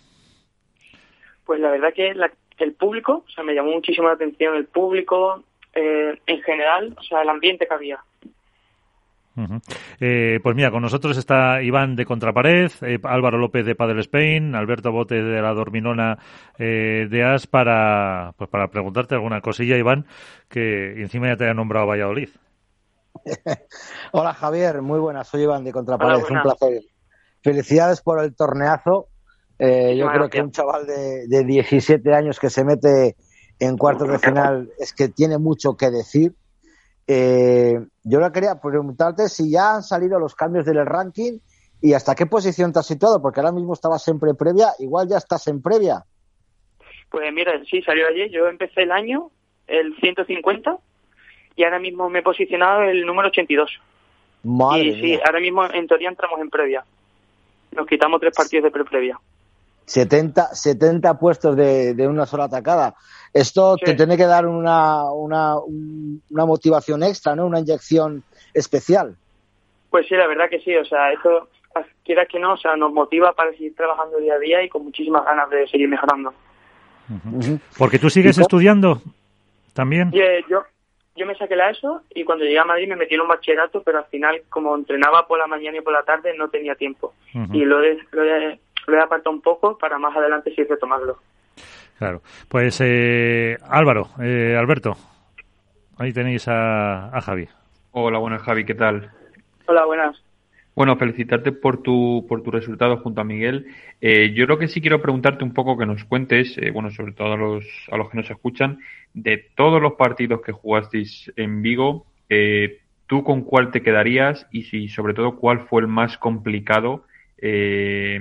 Pues la verdad que la, el público, o sea, me llamó muchísimo la atención el público, eh, en general, o sea, el ambiente que había. Uh -huh. eh, pues mira, con nosotros está Iván de Contrapared, eh, Álvaro López de Padel Spain, Alberto Bote de la Dorminona eh, de As para, pues para preguntarte alguna cosilla, Iván, que encima ya te haya nombrado Valladolid. Hola Javier, muy buenas, soy Iván de Contrapared, Hola, un placer. Felicidades por el torneazo. Eh, yo creo que un chaval de, de 17 años que se mete en cuartos de final es que tiene mucho que decir. Eh, yo le quería preguntarte si ya han salido los cambios del ranking y hasta qué posición te has situado, porque ahora mismo estabas siempre previa, igual ya estás en previa. Pues mira, sí, salió ayer, yo empecé el año, el 150, y ahora mismo me he posicionado el número 82. Madre y sí, mía. ahora mismo en teoría entramos en previa. Nos quitamos tres partidos de pre-previa. 70, 70 puestos de, de, una sola atacada. Esto sí. te tiene que dar una, una, una motivación extra, ¿no? Una inyección especial. Pues sí, la verdad que sí. O sea, esto, quieras que no, o sea, nos motiva para seguir trabajando día a día y con muchísimas ganas de seguir mejorando. Uh -huh. Porque tú sigues estudiando también. Yo, yo, yo me saqué la ESO y cuando llegué a Madrid me metí en un bachillerato, pero al final, como entrenaba por la mañana y por la tarde, no tenía tiempo. Uh -huh. Y lo he, lo he lo he apartado un poco para más adelante sí retomarlo. Claro. Pues eh, Álvaro, eh, Alberto, ahí tenéis a, a, Javi. Hola, buenas Javi, ¿qué tal? Hola, buenas. Bueno, felicitarte por tu, por tu resultado junto a Miguel. Eh, yo lo que sí quiero preguntarte un poco que nos cuentes, eh, bueno, sobre todo a los, a los que nos escuchan, de todos los partidos que jugasteis en Vigo, eh, ¿tú con cuál te quedarías y si sobre todo cuál fue el más complicado eh,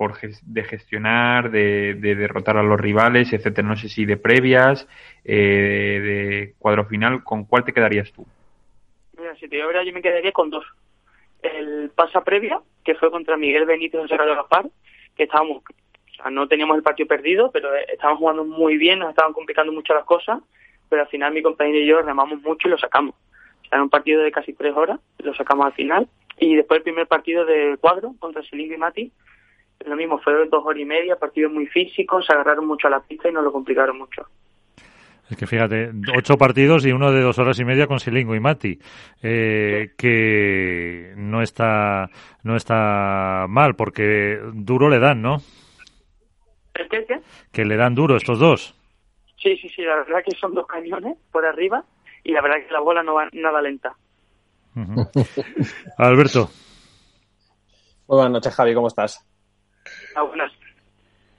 por de gestionar, de, de, derrotar a los rivales, etcétera. No sé si de previas, eh, de cuadro final, ¿con cuál te quedarías tú? Mira, si te digo verdad, yo me quedaría con dos. El pasa previa, que fue contra Miguel Benítez Carlos Gaspar, que estábamos, no teníamos el partido perdido, pero estábamos jugando muy bien, nos estaban complicando mucho las cosas, pero al final mi compañero y yo remamos mucho y lo sacamos. O sea, en un partido de casi tres horas, lo sacamos al final. Y después el primer partido de cuadro contra Selingo y Mati, lo mismo, fue dos horas y media, partidos muy físicos, se agarraron mucho a la pista y nos lo complicaron mucho. Es que fíjate, ocho partidos y uno de dos horas y media con Silingo y Mati, eh, que no está no está mal, porque duro le dan, ¿no? ¿El qué, qué? Que le dan duro estos dos. Sí, sí, sí, la verdad que son dos cañones por arriba y la verdad que la bola no va nada lenta. Uh -huh. Alberto. Muy buenas noches, Javi, ¿cómo estás? Ah.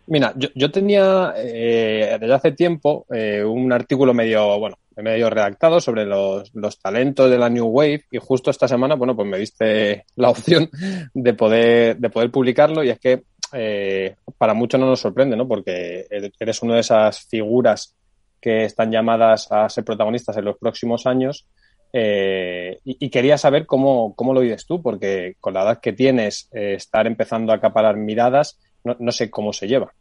Mira, yo, yo tenía eh, desde hace tiempo eh, un artículo medio, bueno, medio redactado sobre los, los, talentos de la New Wave y justo esta semana, bueno, pues me diste la opción de poder, de poder publicarlo y es que eh, para muchos no nos sorprende, ¿no? Porque eres una de esas figuras que están llamadas a ser protagonistas en los próximos años eh, y, quería saber cómo, cómo lo vives tú, porque con la edad que tienes, eh, estar empezando a acaparar miradas no, no sé cómo se lleva.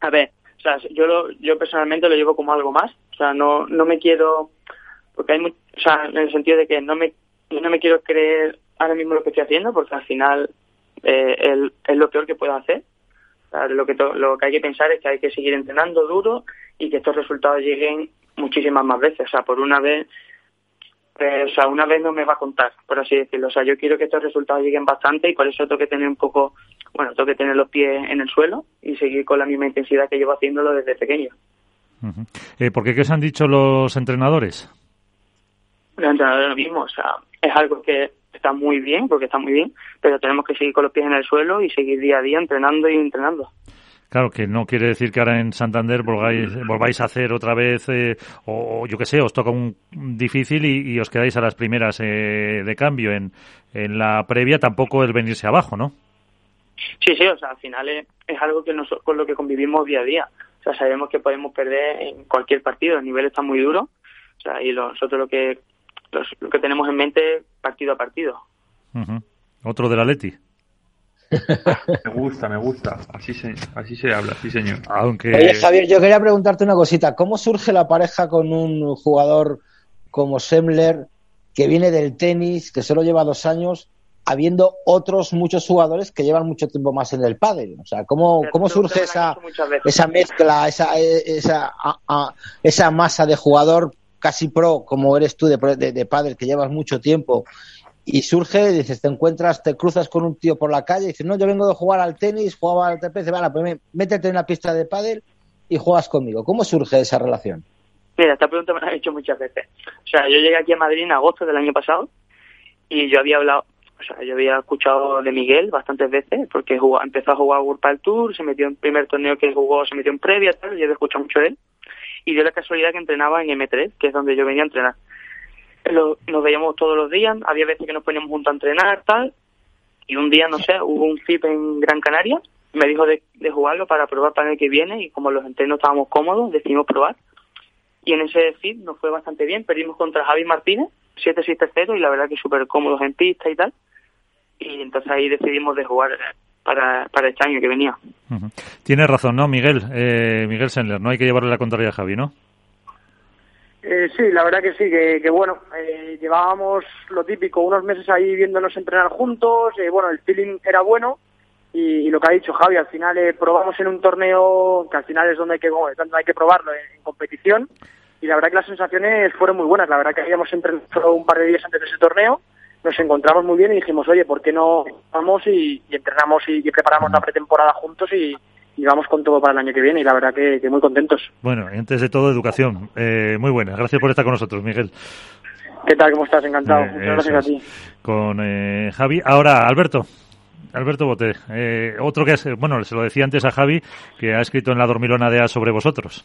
A ver, o sea, yo, lo, yo personalmente lo llevo como algo más. O sea, no, no me quiero. Porque hay. Muy, o sea, en el sentido de que no me, no me quiero creer ahora mismo lo que estoy haciendo, porque al final eh, es lo peor que puedo hacer. O sea, lo, que lo que hay que pensar es que hay que seguir entrenando duro y que estos resultados lleguen muchísimas más veces. O sea, por una vez o sea, una vez no me va a contar, por así decirlo. O sea, yo quiero que estos resultados lleguen bastante y por eso tengo que tener un poco, bueno, tengo que tener los pies en el suelo y seguir con la misma intensidad que llevo haciéndolo desde pequeño. eh, ¿Por qué qué os han dicho los entrenadores? Los entrenadores lo mismo, o sea, es algo que está muy bien, porque está muy bien, pero tenemos que seguir con los pies en el suelo y seguir día a día entrenando y entrenando. Claro, que no quiere decir que ahora en Santander volváis, volváis a hacer otra vez, eh, o, yo qué sé, os toca un difícil y, os quedáis a las primeras eh, de cambio. En, en la previa tampoco el venirse abajo, ¿no? Sí, sí, o sea, al final es, algo que nos, con lo que convivimos día a día. O sea, sabemos que podemos perder en cualquier partido, el nivel está muy duro. O sea, y nosotros lo que, lo que tenemos en mente partido a partido. Otro de la Leti. Me gusta, me gusta. Así se, así se habla, sí, señor. Aunque... Oye, Javier, yo quería preguntarte una cosita. ¿Cómo surge la pareja con un jugador como Semler, que viene del tenis, que solo lleva dos años, habiendo otros muchos jugadores que llevan mucho tiempo más en el pádel? O sea, ¿cómo, cómo surge esa, esa mezcla, esa, esa, esa masa de jugador casi pro, como eres tú de, de, de pádel, que llevas mucho tiempo, y surge, dices, te encuentras, te cruzas con un tío por la calle y dices, no, yo vengo de jugar al tenis, jugaba al TPC, vale, pues métete en la pista de pádel y juegas conmigo. ¿Cómo surge esa relación? Mira, esta pregunta me la han hecho muchas veces. O sea, yo llegué aquí a Madrid en agosto del año pasado y yo había hablado, o sea, yo había escuchado de Miguel bastantes veces porque empezó a jugar World Tour, se metió en el primer torneo que jugó, se metió en previa, tal, yo había escuchado mucho de él y dio la casualidad que entrenaba en M3, que es donde yo venía a entrenar nos veíamos todos los días, había veces que nos poníamos juntos a entrenar, tal, y un día, no sé, hubo un FIP en Gran Canaria, me dijo de, jugarlo para probar para el que viene, y como los entrenos estábamos cómodos, decidimos probar, y en ese FIP nos fue bastante bien, perdimos contra Javi Martínez, 7-6-0, y la verdad que súper cómodos en pista y tal, y entonces ahí decidimos de jugar para, para este año que venía. Tienes razón, ¿no, Miguel? Eh, Miguel Sendler, no hay que llevarle la contraria a Javi, ¿no? Eh, sí, la verdad que sí, que, bueno, eh, llevábamos lo típico, unos meses ahí viéndonos entrenar juntos, eh, bueno, el feeling era bueno y, lo que ha dicho Javi, al final probamos en un torneo que al final es donde hay que, donde hay que probarlo, en, competición, y la verdad que las sensaciones fueron muy buenas, la verdad que habíamos entrenado un par de días antes de ese torneo, nos encontramos muy bien y dijimos, oye, ¿por qué no vamos y, entrenamos y preparamos la pretemporada juntos y, y vamos con todo para el año que viene y la verdad que, muy contentos. Bueno, antes de todo, educación. Eh, muy buena. Gracias por estar con nosotros, Miguel. ¿Qué tal? ¿Cómo estás? Encantado. Eh, Muchas gracias a ti. Con eh, Javi. Ahora, Alberto. Alberto Bote, otro que es, bueno, se lo decía antes a Javi, que ha escrito en la dormilona de A sobre vosotros.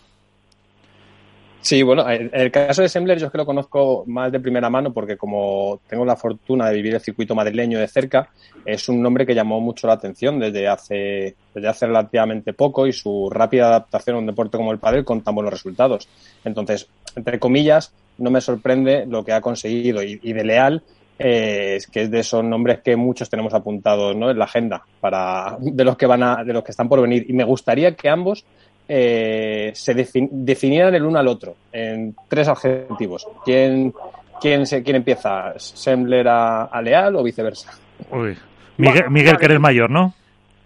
Sí, bueno, el, caso de Sembler yo es que lo conozco más de primera mano porque como tengo la fortuna de vivir el circuito madrileño de cerca, es un nombre que llamó mucho la atención desde hace, desde hace relativamente poco y su rápida adaptación a un deporte como el pádel con tan buenos resultados. Entonces, entre comillas, no me sorprende lo que ha conseguido y, de Leal eh, que es de esos nombres que muchos tenemos apuntados ¿no? en la agenda para de los que van a, de los que están por venir y me gustaría que ambos eh, se definieran el uno al otro en tres adjetivos. ¿Quién, quién, se, quién empieza? ¿Sembler a, Leal o viceversa? Miguel, Miguel que eres mayor, ¿no?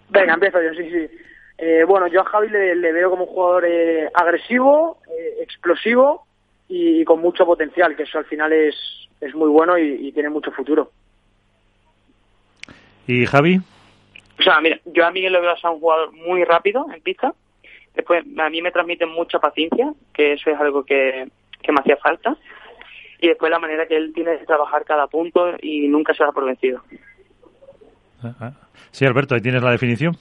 Venga, empiezo yo, sí, sí. Eh, bueno, yo a Javi le, veo como un jugador eh, agresivo, eh, explosivo y, con mucho potencial, que eso al final es, es muy bueno y, y tiene mucho futuro. ¿Y Javi? O sea, mira, yo a Miguel le veo a un jugador muy rápido en pista, Después, a mí me transmiten mucha paciencia, que eso es algo que, me hacía falta. Y después la manera que él tiene de trabajar cada punto y nunca se da por vencido. Ah, ah. Sí, Alberto, ahí tienes la definición.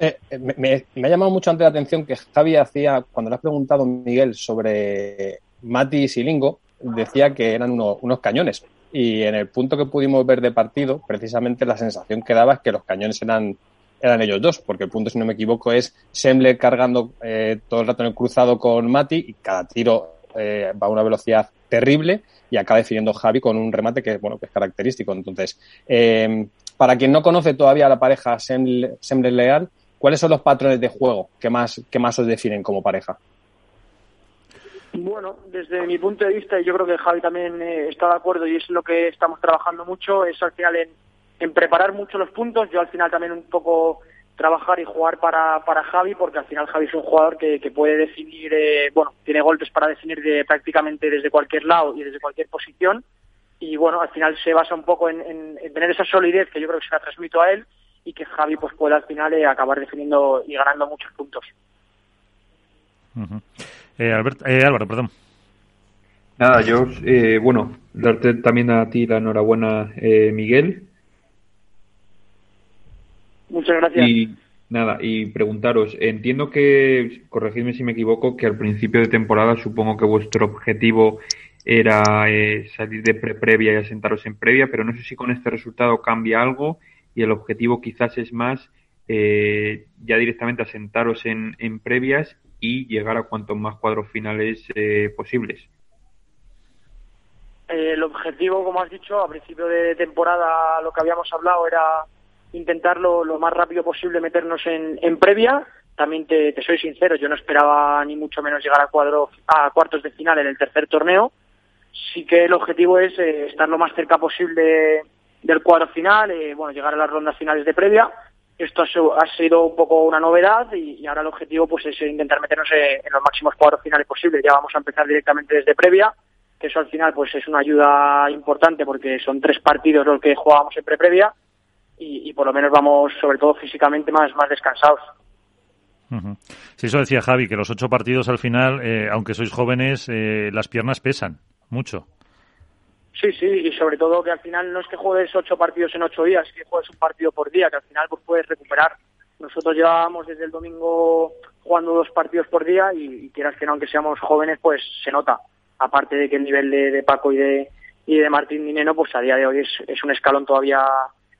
Eh, eh, me, ha llamado mucho antes la atención que Javi hacía, cuando le has preguntado, Miguel, sobre Mati y Silingo, decía que eran unos cañones. Y en el punto que pudimos ver de partido, precisamente la sensación que daba es que los cañones eran eran ellos dos, porque el punto, si no me equivoco, es Semble cargando eh, todo el rato en el cruzado con Mati y cada tiro eh, va a una velocidad terrible y acaba definiendo Javi con un remate que, bueno, que es característico. Entonces, eh, para quien no conoce todavía a la pareja Semble, Leal, ¿Cuáles son los patrones de juego que más, que más os definen como pareja? Bueno, desde mi punto de vista, y yo creo que Javi también eh, está de acuerdo y es lo que estamos trabajando mucho, es al final en, en preparar mucho los puntos. Yo al final también un poco trabajar y jugar para, para Javi, porque al final Javi es un jugador que, que puede definir, eh, bueno, tiene golpes para definir de, prácticamente desde cualquier lado y desde cualquier posición. Y bueno, al final se basa un poco en, en, tener esa solidez que yo creo que se la transmito a él y que Javi pues pueda al final eh, acabar definiendo y ganando muchos puntos. Eh, eh, Álvaro, perdón. Nada, yo, eh, bueno, darte también a ti la enhorabuena, Miguel. Muchas gracias. Y nada, y preguntaros, entiendo que, corregidme si me equivoco, que al principio de temporada supongo que vuestro objetivo era salir de pre-previa y asentaros en previa, pero no sé si con este resultado cambia algo y el objetivo quizás es más ya directamente asentaros en, en previas y llegar a cuantos más cuadros finales eh, posibles. Eh, el objetivo, como has dicho, a principio de temporada lo que habíamos hablado era intentarlo lo más rápido posible meternos en, en previa. También te, soy sincero, yo no esperaba ni mucho menos llegar a, cuadro, a cuartos de final en el tercer torneo. Sí que el objetivo es eh, estar lo más cerca posible del cuadro final, bueno, llegar a las rondas finales de previa esto ha sido un poco una novedad y, ahora el objetivo pues es intentar meternos en los máximos cuadros finales posibles. Ya vamos a empezar directamente desde previa, que eso al final pues es una ayuda importante porque son tres partidos los que jugábamos en pre-previa y, por lo menos vamos sobre todo físicamente más, más descansados. Sí, eso decía Javi, que los ocho partidos al final, eh, aunque sois jóvenes, eh, las piernas pesan mucho. Sí, sí, y sobre todo que al final no es que juegues ocho partidos en ocho días, es que juegues un partido por día, que al final pues puedes recuperar. Nosotros llevábamos desde el domingo jugando dos partidos por día y, quieras que no, aunque seamos jóvenes, pues se nota. Aparte de que el nivel de, Paco y de, y de Martín Dineno, pues a día de hoy es, un escalón todavía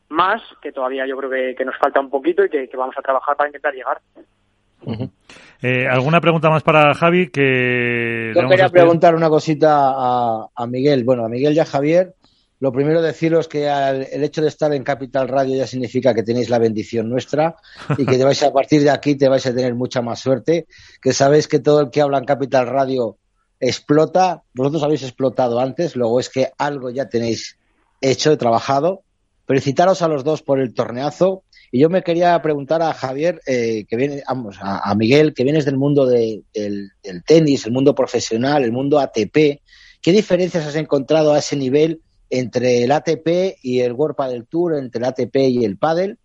más, que todavía yo creo que, nos falta un poquito y que vamos a trabajar para intentar llegar. Eh, ¿Alguna pregunta más para Javi? Que Yo quería preguntar una cosita a, Miguel. Bueno, a Miguel y a Javier. Lo primero deciros que el hecho de estar en Capital Radio ya significa que tenéis la bendición nuestra y que te vais a partir de aquí te vais a tener mucha más suerte. Que sabéis que todo el que habla en Capital Radio explota. Vosotros habéis explotado antes, luego es que algo ya tenéis hecho, trabajado. Felicitaros a los dos por el torneazo y yo me quería preguntar a Javier, eh, que viene, vamos, a, Miguel, que vienes del mundo del, tenis, el mundo profesional, el mundo ATP. ¿Qué diferencias has encontrado a ese nivel entre el ATP y el World Padel Tour, entre el ATP y el Padel?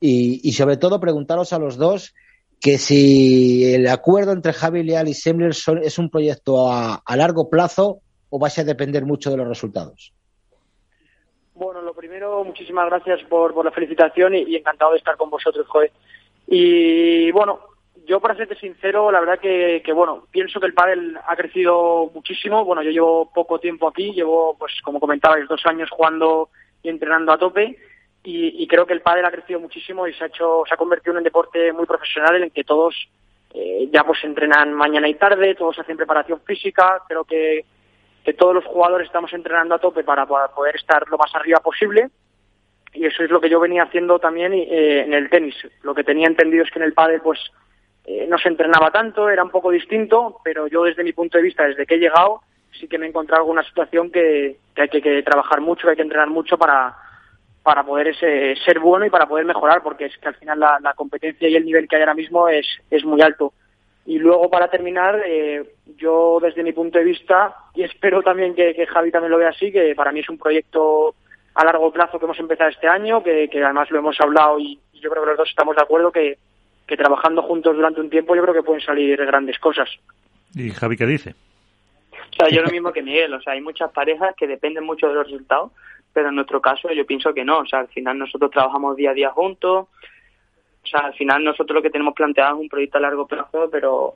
Y, sobre todo preguntaros a los dos que si el acuerdo entre Javi Leal y Semler es un proyecto a, a largo plazo o va a depender mucho de los resultados. Bueno, lo primero, muchísimas gracias por, por la felicitación y, encantado de estar con vosotros, joder. Y bueno, yo para serte sincero, la verdad que, que, bueno, pienso que el pádel ha crecido muchísimo. Bueno, yo llevo poco tiempo aquí, llevo, pues como comentabais, dos años jugando y entrenando a tope. Y, creo que el pádel ha crecido muchísimo y se ha hecho, se ha convertido en un deporte muy profesional en el que todos eh, ya pues entrenan mañana y tarde, todos hacen preparación física. Creo que que todos los jugadores estamos entrenando a tope para, poder estar lo más arriba posible y eso es lo que yo venía haciendo también eh, en el tenis. Lo que tenía entendido es que en el pádel pues eh, no se entrenaba tanto, era un poco distinto, pero yo desde mi punto de vista, desde que he llegado, sí que me he encontrado alguna situación que, hay que, trabajar mucho, que hay que entrenar mucho para, para poder ser bueno y para poder mejorar, porque es que al final la, la competencia y el nivel que hay ahora mismo es, es muy alto. Y luego, para terminar, eh, yo desde mi punto de vista, y espero también que, Javi también lo vea así, que para mí es un proyecto a largo plazo que hemos empezado este año, que, además lo hemos hablado y, yo creo que los dos estamos de acuerdo que, trabajando juntos durante un tiempo yo creo que pueden salir grandes cosas. ¿Y Javi qué dice? O sea, yo lo mismo que Miguel, o sea, hay muchas parejas que dependen mucho de los resultados, pero en nuestro caso yo pienso que no, o sea, al final nosotros trabajamos día a día juntos, o sea, al final nosotros lo que tenemos planteado es un proyecto a largo plazo, pero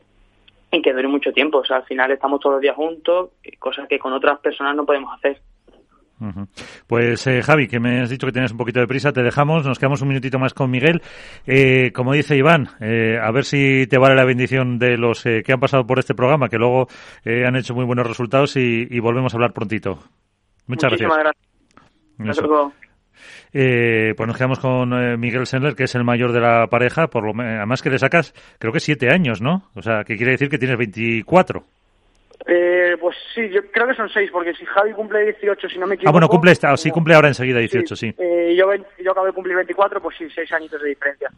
en que dure mucho tiempo. O sea, al final estamos todos los días juntos, cosas que con otras personas no podemos hacer. Pues eh, Javi, que me has dicho que tienes un poquito de prisa, te dejamos, nos quedamos un minutito más con Miguel. Eh, como dice Iván, eh, a ver si te vale la bendición de los que han pasado por este programa, que luego han hecho muy buenos resultados y, volvemos a hablar prontito. Muchas Muchísimas gracias. gracias. Eh, pues nos quedamos con eh, Miguel Sendler, que es el mayor de la pareja, por lo además que le sacas, creo que siete años, ¿no? O sea, que quiere decir que tienes 24. Eh, pues sí, yo creo que son seis, porque si Javi cumple 18, si no me equivoco... Ah, bueno, cumple, esta, sí, cumple ahora enseguida 18, sí. Eh, yo, yo acabo de cumplir 24, pues sí, seis añitos de diferencia.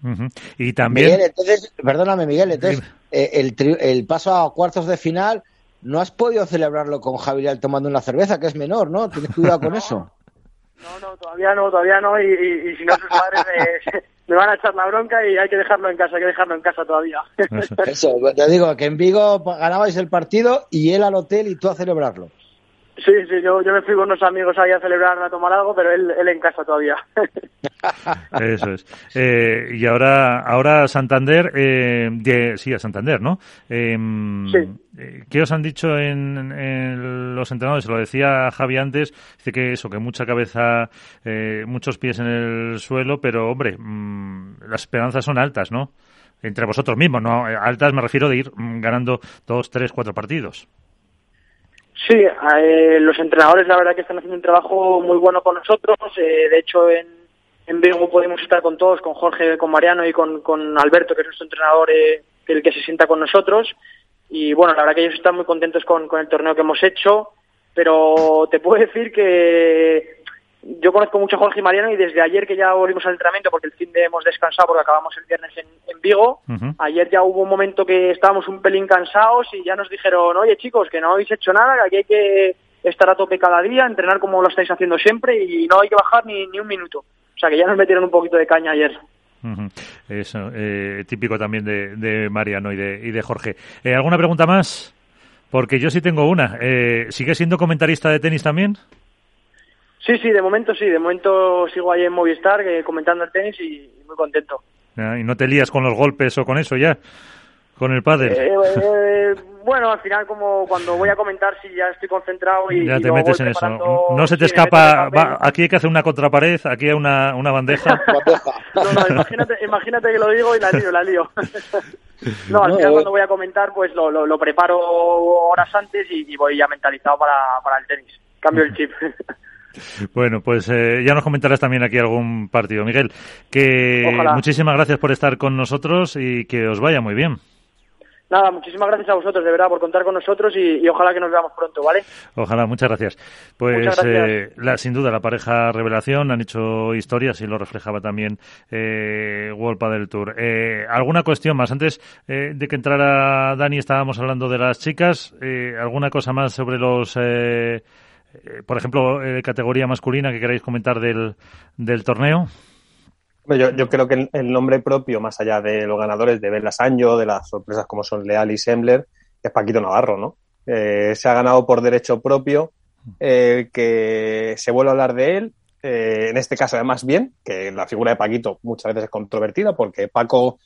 Y también... Miguel, entonces, perdóname, Miguel, entonces, eh, el, el paso a cuartos de final, ¿no has podido celebrarlo con Javi tomando una cerveza, que es menor, ¿no? Tienes cuidado con eso. No, no, todavía no, todavía no, y, y, si no sus padres me, van a echar la bronca y hay que dejarlo en casa, hay que dejarlo en casa todavía. Eso, te digo, que en Vigo ganabais el partido y él al hotel y tú a celebrarlo. Sí, sí, yo, yo me fui con unos amigos ahí a celebrar, a tomar algo, pero él, él en casa todavía. Eso es. Eh, y ahora, ahora Santander, eh, sí, a Santander, ¿no? Em, sí. Eh, ¿Qué os han dicho en, los entrenadores? Se lo decía Javi antes, dice que eso, que mucha cabeza, eh, muchos pies en el suelo, pero hombre, mm, las esperanzas son altas, ¿no? Entre vosotros mismos, ¿no? Altas me refiero de ir mm, ganando dos, tres, cuatro partidos. Sí, eh, los entrenadores la verdad que están haciendo un trabajo muy bueno con nosotros. Eh, de hecho, en, en Vigo podemos estar con todos, con Jorge, con Mariano y con, con Alberto, que es nuestro entrenador, eh, el que se sienta con nosotros. Y bueno, la verdad que ellos están muy contentos con, con el torneo que hemos hecho, pero te puedo decir que yo conozco mucho a Jorge y Mariano y desde ayer que ya volvimos al entrenamiento, porque el fin de hemos descansado porque acabamos el viernes en, Vigo, ayer ya hubo un momento que estábamos un pelín cansados y ya nos dijeron, oye chicos, que no habéis hecho nada, que aquí hay que estar a tope cada día, entrenar como lo estáis haciendo siempre y no hay que bajar ni, ni un minuto. O sea que ya nos metieron un poquito de caña ayer. Eso, eh, típico también de, Mariano y de, y de Jorge. Eh, ¿Alguna pregunta más? Porque yo sí tengo una. Eh, ¿Sigue siendo comentarista de tenis también? Sí, sí, de momento sí. De momento sigo ahí en Movistar comentando el tenis y, muy contento. ¿Y no te lías con los golpes o con eso ya? ¿Con el padre? Eh, eh, bueno, al final como cuando voy a comentar si ya estoy concentrado y... Ya te metes en eso. No se te escapa... aquí hay que hacer una contrapared, aquí hay una, una bandeja. no, no, imagínate, imagínate que lo digo y la lío, la lío. no, al final cuando voy a comentar pues lo, lo, preparo horas antes y, voy ya mentalizado para, para el tenis. Cambio el chip. Bueno, pues eh, ya nos comentarás también aquí algún partido. Miguel, que muchísimas gracias por estar con nosotros y que os vaya muy bien. Nada, muchísimas gracias a vosotros, de verdad, por contar con nosotros y, ojalá que nos veamos pronto, ¿vale? Ojalá, muchas gracias. Pues Eh, la, sin duda, la pareja revelación han hecho historias y lo reflejaba también eh, World del Tour. Eh, ¿Alguna cuestión más? Antes eh, de que entrara Dani estábamos hablando de las chicas. Eh, ¿Alguna cosa más sobre los... Eh, eh, por ejemplo, eh, categoría masculina que queráis comentar del, del torneo? Yo, yo, creo que el, nombre propio, más allá de los ganadores de Belasanjo, de las sorpresas como son Leal y Sembler, es Paquito Navarro, ¿no? Eh, se ha ganado por derecho propio, que se vuelve a hablar de él, en este caso además bien, que la figura de Paquito muchas veces es controvertida porque Paco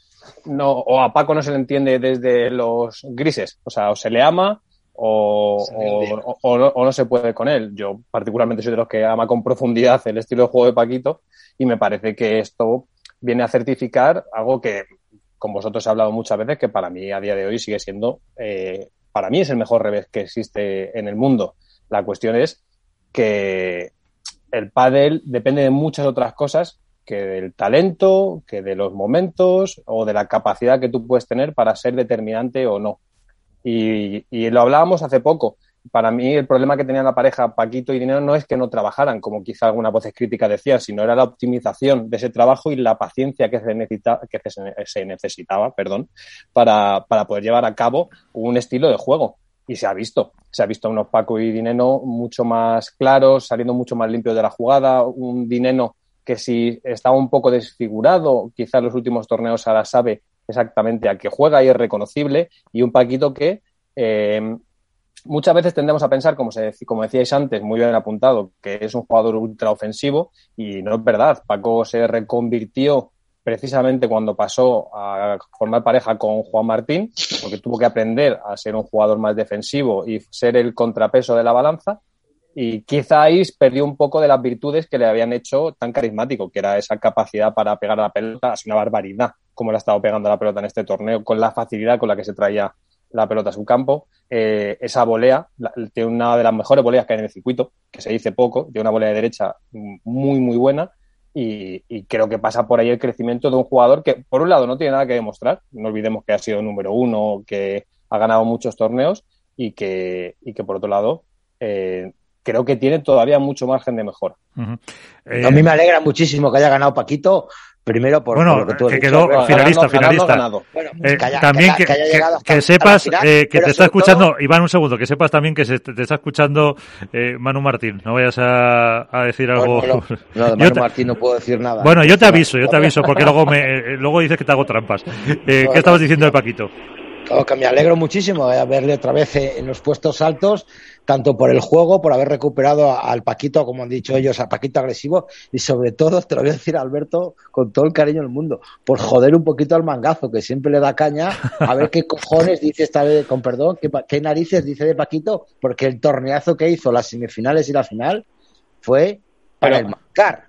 no, o a Paco no se le entiende desde los grises, o sea, o se le ama o, o, no, se puede con él. Yo particularmente soy de los que ama con profundidad el estilo de juego de Paquito y me parece que esto viene a certificar algo que con vosotros he hablado muchas veces que para mí a día de hoy sigue siendo, eh, para mí es el mejor revés que existe en el mundo. La cuestión es que el pádel depende de muchas otras cosas que del talento, que de los momentos o de la capacidad que tú puedes tener para ser determinante o no. Y, lo hablábamos hace poco. Para mí el problema que tenía la pareja Paquito y Dinero no es que no trabajaran, como quizá algunas voces críticas decían, sino era la optimización de ese trabajo y la paciencia que se, necesita, que se necesitaba perdón, para, para poder llevar a cabo un estilo de juego y se ha visto. Se ha visto unos Paco y Dineno mucho más claros, saliendo mucho más limpios de la jugada, un Dineno que si estaba un poco desfigurado, quizás los últimos torneos ahora sabe exactamente a qué juega y es reconocible, y un Paquito que eh, muchas veces tendemos a pensar, como, se, decíais antes, muy bien apuntado, que es un jugador ultra ofensivo, y no es verdad. Paco se reconvirtió precisamente cuando pasó a formar pareja con Juan Martín, porque tuvo que aprender a ser un jugador más defensivo y ser el contrapeso de la balanza. Y quizá ahí perdió un poco de las virtudes que le habían hecho tan carismático, que era esa capacidad para pegar a la pelota, es una barbaridad como le ha estado pegando la pelota en este torneo, con la facilidad con la que se traía la pelota a su campo. Eh, esa volea, tiene una de las mejores voleas que hay en el circuito, que se dice poco, tiene una volea de derecha muy, muy buena. y, creo que pasa por ahí el crecimiento de un jugador que, por un lado, no tiene nada que demostrar. No olvidemos que ha sido número uno, que ha ganado muchos torneos y que, y que por otro lado, eh, creo que tiene todavía mucho margen de mejora. a mí me alegra muchísimo que haya ganado Paquito, Primero por, bueno, que, quedó finalista, finalista. Eh, también que, sepas eh, que te está escuchando, Iván, un segundo, que sepas también que se, te está escuchando eh, Manu Martín. No vayas a, decir algo. no, de Manu Martín no puedo decir nada. Bueno, yo te aviso, yo te aviso, porque luego me luego dices que te hago trampas. ¿Qué estabas diciendo de Paquito? que me alegro muchísimo de verle otra vez en los puestos altos, tanto por el juego, por haber recuperado al Paquito, como han dicho ellos, al Paquito agresivo, y sobre todo, te lo voy a decir, Alberto, con todo el cariño del mundo, por joder un poquito al mangazo, que siempre le da caña, a ver qué cojones dice esta vez, con perdón, qué, qué narices dice de Paquito, porque el torneazo que hizo, las semifinales y la final, fue pero,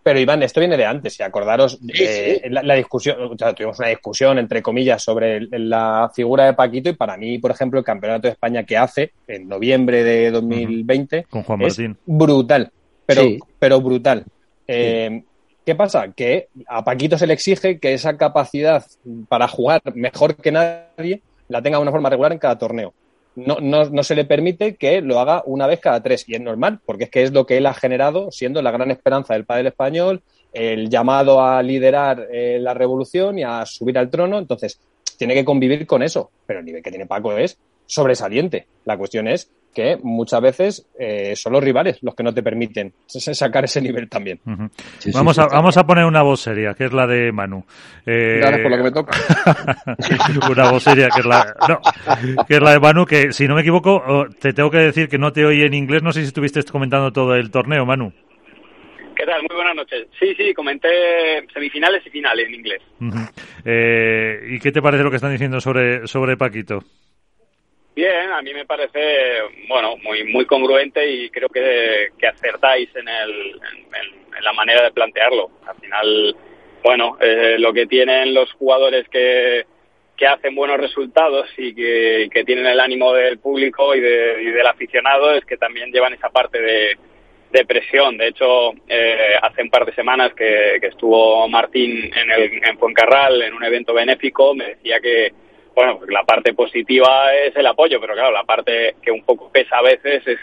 Pero Iván, esto viene de antes, y acordaros, eh, La, discusión, o sea, tuvimos una discusión, entre comillas, sobre la figura de Paquito, y para mí, por ejemplo, el Campeonato de España que hace en noviembre de 2020 Con Juan es brutal, pero, pero brutal. Eh, ¿Qué pasa? Que a Paquito se le exige que esa capacidad para jugar mejor que nadie la tenga de una forma regular en cada torneo no, no, no, se le permite que lo haga una vez cada tres. Y es normal, porque es que es lo que él ha generado, siendo la gran esperanza del padre español, el llamado a liderar eh, la revolución y a subir al trono. Entonces, tiene que convivir con eso. Pero el nivel que tiene Paco es sobresaliente. La cuestión es que muchas veces eh, son los rivales los que no te permiten sacar ese nivel también. vamos, a, vamos a poner una voz seria, que es la de Manu. Eh... por lo que me toca. una voz seria, que es, la, que es la de Manu, que si no me equivoco, te tengo que decir que no te oí en inglés, no sé si estuviste comentando todo el torneo, Manu. ¿Qué tal? Muy buenas noches. Sí, sí, comenté semifinales y finales en inglés. Eh, ¿Y qué te parece lo que están diciendo sobre, sobre Paquito? Bien, a mí me parece, bueno, muy muy congruente y creo que, acertáis en, el, en, la manera de plantearlo. Al final, bueno, eh, lo que tienen los jugadores que, que hacen buenos resultados y que, tienen el ánimo del público y, del aficionado es que también llevan esa parte de, presión. De hecho, eh, hace un par de semanas que, estuvo Martín en, el, en Fuencarral en un evento benéfico, me decía que bueno, la parte positiva es el apoyo, pero claro, la parte que un poco pesa a veces es,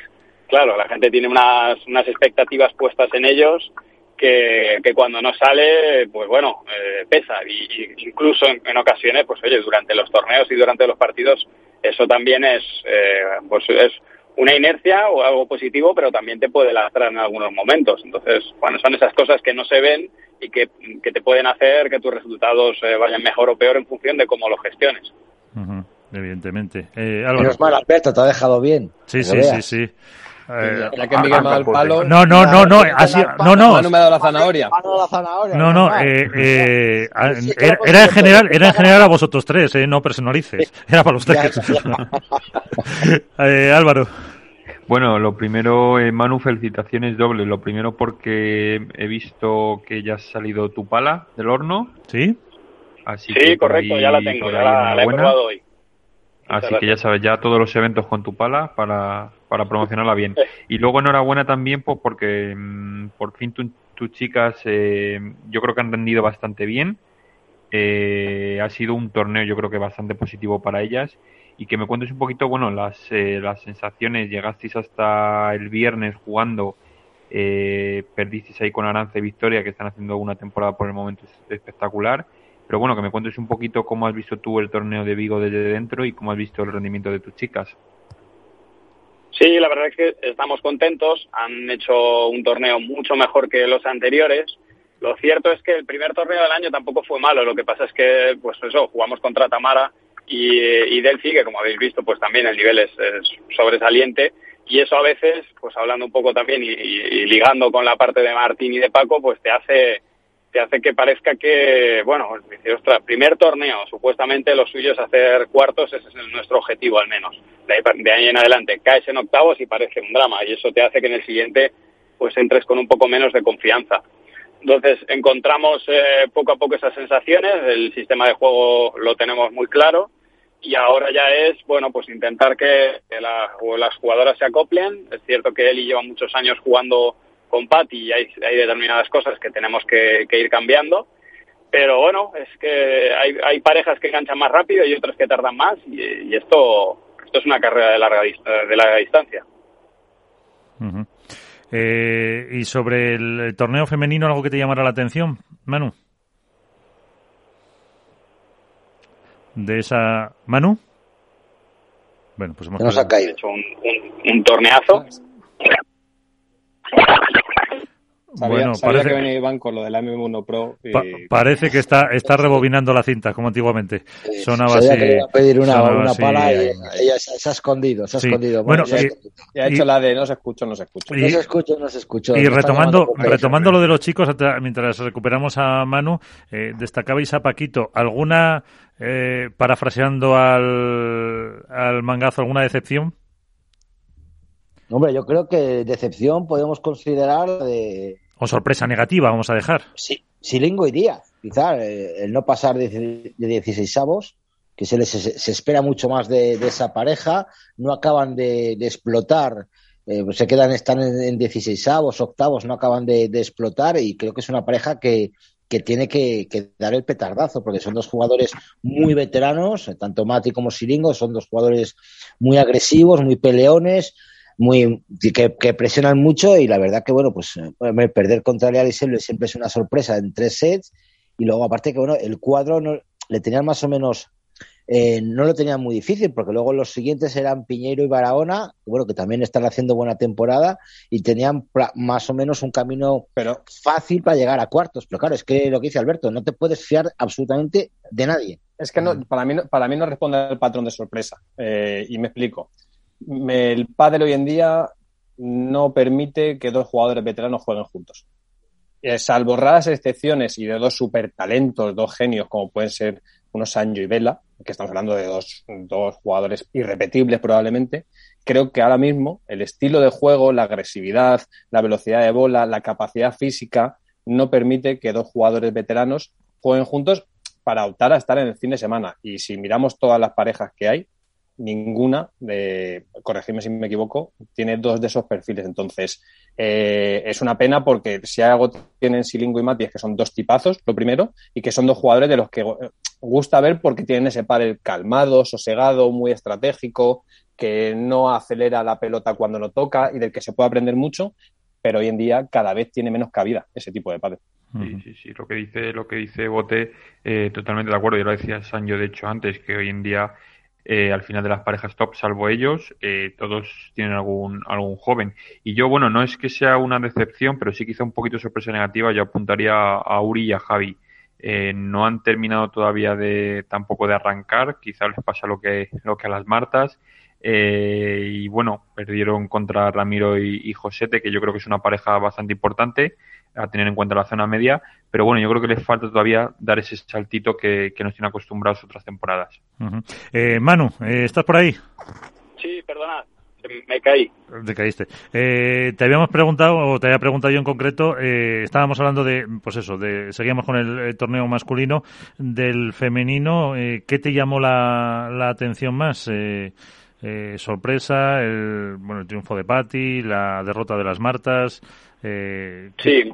claro, la gente tiene unas, unas expectativas puestas en ellos que, que cuando no sale, pues bueno, eh, pesa. Y, incluso en, ocasiones, pues oye, durante los torneos y durante los partidos, eso también es, eh, pues es una inercia o algo positivo, pero también te puede lastrar en algunos momentos. Entonces, bueno, son esas cosas que no se ven y que, que te pueden hacer que tus resultados eh, vayan mejor o peor en función de cómo lo gestiones evidentemente. Eh, Menos mal, Alberto, te ha dejado bien. Sí, sí, sí, sí. Eh, la que Miguel me ha dado el palo. No, no, no, no, así, no, no. No me ha dado la zanahoria. No, no, eh, eh, era, en general, era en general a vosotros tres, eh, no personalices. Era para los tres. eh, Álvaro. Bueno, lo primero, eh, Manu, felicitaciones dobles. Lo primero porque he visto que ya ha salido tu pala del horno. Sí. Así sí, correcto, ya la tengo, ya la, he probado hoy. Así que ya sabes, ya todos los eventos con tu pala para, para promocionarla bien. Y luego enhorabuena también pues, porque mm, por fin tus chicas eh, yo creo que han rendido bastante bien. Eh, ha sido un torneo yo creo que bastante positivo para ellas y que me cuentes un poquito, bueno, las, eh, las sensaciones. Llegasteis hasta el viernes jugando, eh, perdisteis ahí con Arance y Victoria que están haciendo una temporada por el momento espectacular pero bueno, que me cuentes un poquito cómo has visto tú el torneo de Vigo desde dentro y cómo has visto el rendimiento de tus chicas. Sí, la verdad es que estamos contentos. Han hecho un torneo mucho mejor que los anteriores. Lo cierto es que el primer torneo del año tampoco fue malo. Lo que pasa es que, pues eso, jugamos contra Tamara y, y Delphi, que como habéis visto, pues también el nivel es, sobresaliente. Y eso a veces, pues hablando un poco también y, y ligando con la parte de Martín y de Paco, pues te hace te hace que parezca que, bueno, ostras, primer torneo, supuestamente lo suyo es hacer cuartos, ese es nuestro objetivo al menos. De ahí, en adelante caes en octavos y parece un drama y eso te hace que en el siguiente pues entres con un poco menos de confianza. Entonces encontramos eh, poco a poco esas sensaciones, el sistema de juego lo tenemos muy claro y ahora ya es, bueno, pues intentar que las jugadoras se acoplen. Es cierto que Eli lleva muchos años jugando con Patti hay, hay determinadas cosas que tenemos que, ir cambiando. Pero bueno, es que hay, hay parejas que enganchan más rápido y otras que tardan más y, esto, esto es una carrera de larga, de larga distancia. Eh, y sobre el torneo femenino, algo que te llamará la atención, Manu. De esa. ¿Manu? Bueno, pues hemos hecho un, un, un torneazo. Bueno, parece que venía Iván con lo del M1 Pro. parece que está, está rebobinando la cinta, como antiguamente. Sonaba así. Que iba a pedir una, una pala y ella se, ha escondido, se ha escondido. Bueno, y, ha hecho la de no se escucha, no se escucha. no se escucha, no se escucha. Y retomando, retomando lo de los chicos, mientras recuperamos a Manu, eh, destacabais a Paquito, ¿alguna, eh, parafraseando al, al mangazo, alguna decepción? Hombre, yo creo que decepción podemos considerar de o sorpresa negativa, vamos a dejar. Sí, Silingo y Díaz, quizá eh, el no pasar de, 16 avos, que se les se, espera mucho más de, esa pareja, no acaban de, explotar, eh, se quedan, están en, 16 avos, octavos, no acaban de, explotar y creo que es una pareja que, que tiene que, dar el petardazo, porque son dos jugadores muy veteranos, tanto Mati como Silingo, son dos jugadores muy agresivos, muy peleones, muy que, presionan mucho y la verdad que bueno pues eh, perder contra Leal y siempre es una sorpresa en tres sets y luego aparte que bueno el cuadro no, le tenían más o menos eh, no lo tenían muy difícil porque luego los siguientes eran Piñeiro y Barahona bueno que también están haciendo buena temporada y tenían más o menos un camino pero, fácil para llegar a cuartos. Pero claro es que lo que dice Alberto no te puedes fiar absolutamente de nadie. Es que no, para mí para mí no responde al patrón de sorpresa eh, y me explico el pádel hoy en día no permite que dos jugadores veteranos jueguen juntos. Eh, salvo raras excepciones y de dos super talentos, dos genios como pueden ser unos Sancho y Vela, que estamos hablando de dos, dos jugadores irrepetibles probablemente, creo que ahora mismo el estilo de juego, la agresividad, la velocidad de bola, la capacidad física no permite que dos jugadores veteranos jueguen juntos para optar a estar en el fin de semana. Y si miramos todas las parejas que hay, ninguna, de, corregirme si me equivoco, tiene dos de esos perfiles. Entonces, eh, es una pena porque si hay algo tienen Silingo y Mati es que son dos tipazos, lo primero, y que son dos jugadores de los que gusta ver porque tienen ese par calmado, sosegado, muy estratégico, que no acelera la pelota cuando lo toca y del que se puede aprender mucho, pero hoy en día cada vez tiene menos cabida ese tipo de padres. Sí, sí, sí, lo que dice, lo que dice Bote, eh, totalmente de acuerdo. Yo lo decía Sancho, de hecho, antes, que hoy en día eh, al final de las parejas top, salvo ellos, eh, todos tienen algún, algún joven. Y yo, bueno, no es que sea una decepción, pero sí quizá un poquito sorpresa negativa, yo apuntaría a Uri y a Javi. Eh, no han terminado todavía de tampoco de arrancar, quizá les pasa lo que, lo que a las Martas. y bueno, perdieron contra Ramiro y, y Josete, que yo creo que es una pareja bastante importante a tener en cuenta la zona media, pero bueno, yo creo que les falta todavía dar ese saltito que, que nos tienen acostumbrados otras temporadas. eh, Manu, eh, ¿estás por ahí? Sí, perdona, me caí. Te caíste. Eh, te habíamos preguntado, o te había preguntado yo en concreto, eh, estábamos hablando de, pues eso, de, seguíamos con el, torneo masculino, del femenino, eh, ¿qué te llamó la, la atención más? Eh, eh, sorpresa, el, bueno, el triunfo de Patti, la derrota de las Martas. Eh, sí,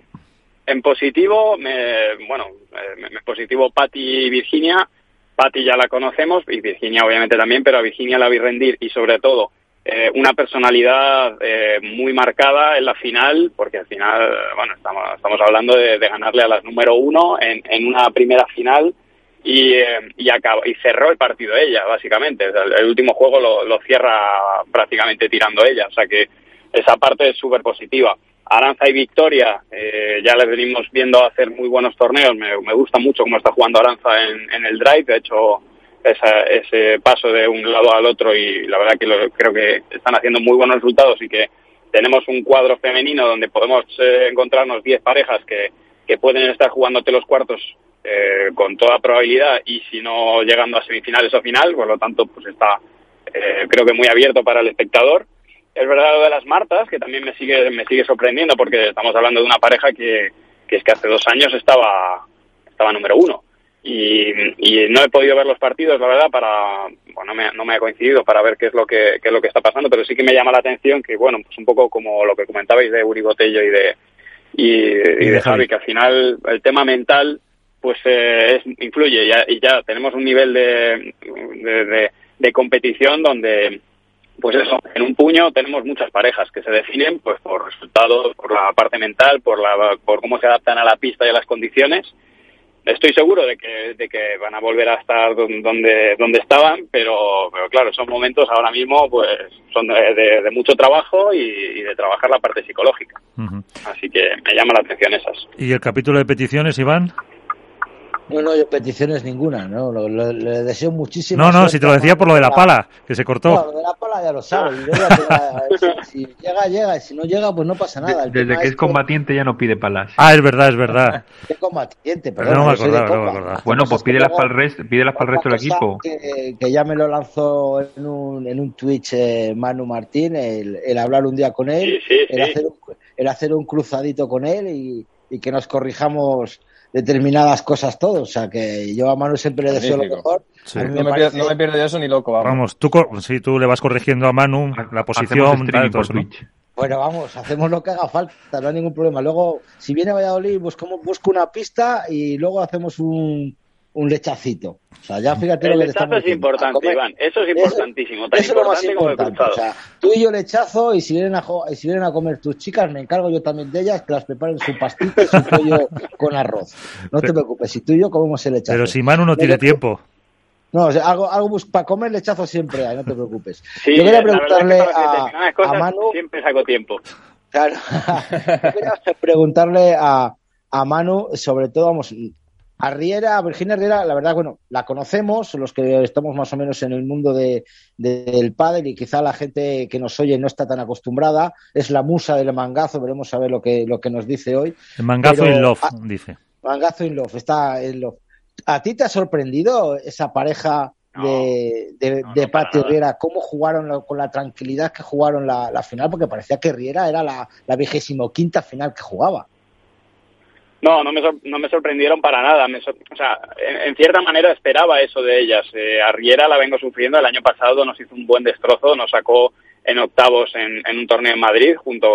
en positivo, me, bueno, eh, en positivo Patti y Virginia. Patti ya la conocemos y Virginia obviamente también, pero a Virginia la vi rendir y sobre todo eh, una personalidad eh, muy marcada en la final, porque al final, bueno, estamos, estamos hablando de, ganarle a las número uno en, en una primera final y, eh, y, acabó, y cerró el partido ella, básicamente. el, último juego lo, lo, cierra prácticamente tirando ella, o sea que esa parte es súper positiva. Aranza y Victoria, eh, ya les venimos viendo hacer muy buenos torneos, me, gusta mucho cómo está jugando Aranza en, en el drive, de hecho esa, ese paso de un lado al otro y la verdad que lo, creo que están haciendo muy buenos resultados y que tenemos un cuadro femenino donde podemos eh, encontrarnos 10 parejas que, que pueden estar jugándote los cuartos eh, con toda probabilidad y si no llegando a semifinales o final, por lo tanto pues está eh, creo que muy abierto para el espectador. Es verdad lo de las Martas, que también me sigue, me sigue sorprendiendo porque estamos hablando de una pareja que, que es que hace dos años estaba, estaba número uno. Y, y, no he podido ver los partidos, la verdad, para, bueno, no me, no me ha coincidido para ver qué es lo que, qué es lo que está pasando, pero sí que me llama la atención que, bueno, pues un poco como lo que comentabais de Uri Botello y de, y, de Javi, que al final el tema mental pues eh, influye y ya, tenemos un nivel de, de, competición donde pues eso, en un puño tenemos muchas parejas que se definen pues por resultados, por la parte mental, por la por cómo se adaptan a la pista y a las condiciones estoy seguro de que, de que van a volver a estar donde, donde estaban, pero, pero claro, son momentos ahora mismo pues son de, mucho trabajo y, de trabajar la parte psicológica. Así que me llama la atención esas. ¿Y el capítulo de peticiones, Iván? No, no, yo peticiones ninguna, ¿no? le deseo muchísimo. No, no, si te lo decía por lo de la pala, que se cortó. No, lo de la pala ya lo sabes. si, llega, llega, y si no llega, pues no pasa nada. desde que es, combatiente ya no pide palas. Ah, es verdad, es verdad. Es combatiente, pero no, me acordaba, no me acordaba. Bueno, pues pídelas para el resto, pídelas para el resto del equipo. Que, ya me lo lanzó en un, en un Twitch eh, Manu Martín, el, el, hablar un día con él, el, Hacer un, el hacer un cruzadito con él y, y que nos corrijamos determinadas cosas todos. O sea, que yo a Manu siempre le deseo lo mejor. No, me pierdo, no, me pierdo, eso ni loco. Vamos, vamos tú, si tú le vas corrigiendo a Manu la posición. bueno, vamos, hacemos lo que haga falta, no hay ningún problema. Luego, si viene Valladolid, busco, busco una pista y luego hacemos un, un lechacito. O sea, ya fíjate el lo que lechazo es importante, Iván. Eso es importantísimo. Tan eso, es lo más importante. O sea, tú y yo lechazo y si vienen a y si vienen a comer tus chicas, me encargo yo también de ellas que las preparen su pastita y su pollo con arroz. No te preocupes. Si tú y yo comemos el lechazo. Pero si Manu no tiene tiempo. No, o sea, algo, algo para comer lechazo siempre hay, no te preocupes. yo quería preguntarle a, a, Manu. Siempre saco tiempo. Claro. yo quería preguntarle a, a Manu, sobre todo, vamos, a Riera, Virginia Riera, la verdad, bueno, la conocemos, los que estamos más o menos en el mundo de, del pádel y quizá la gente que nos oye no está tan acostumbrada. Es la musa del mangazo, veremos a ver lo que, lo que nos dice hoy. El mangazo in love, dice. Mangazo in love, está en love. ¿A ti te ha sorprendido esa pareja de, de, y Riera? ¿Cómo jugaron con la tranquilidad que jugaron la, final? Porque parecía que Riera era la, la vigésimo quinta final que jugaba. No, no me, no me sorprendieron para nada. o sea, en, cierta manera esperaba eso de ellas. Eh, Arriera la vengo sufriendo. El año pasado nos hizo un buen destrozo. Nos sacó en octavos en, un torneo en Madrid junto,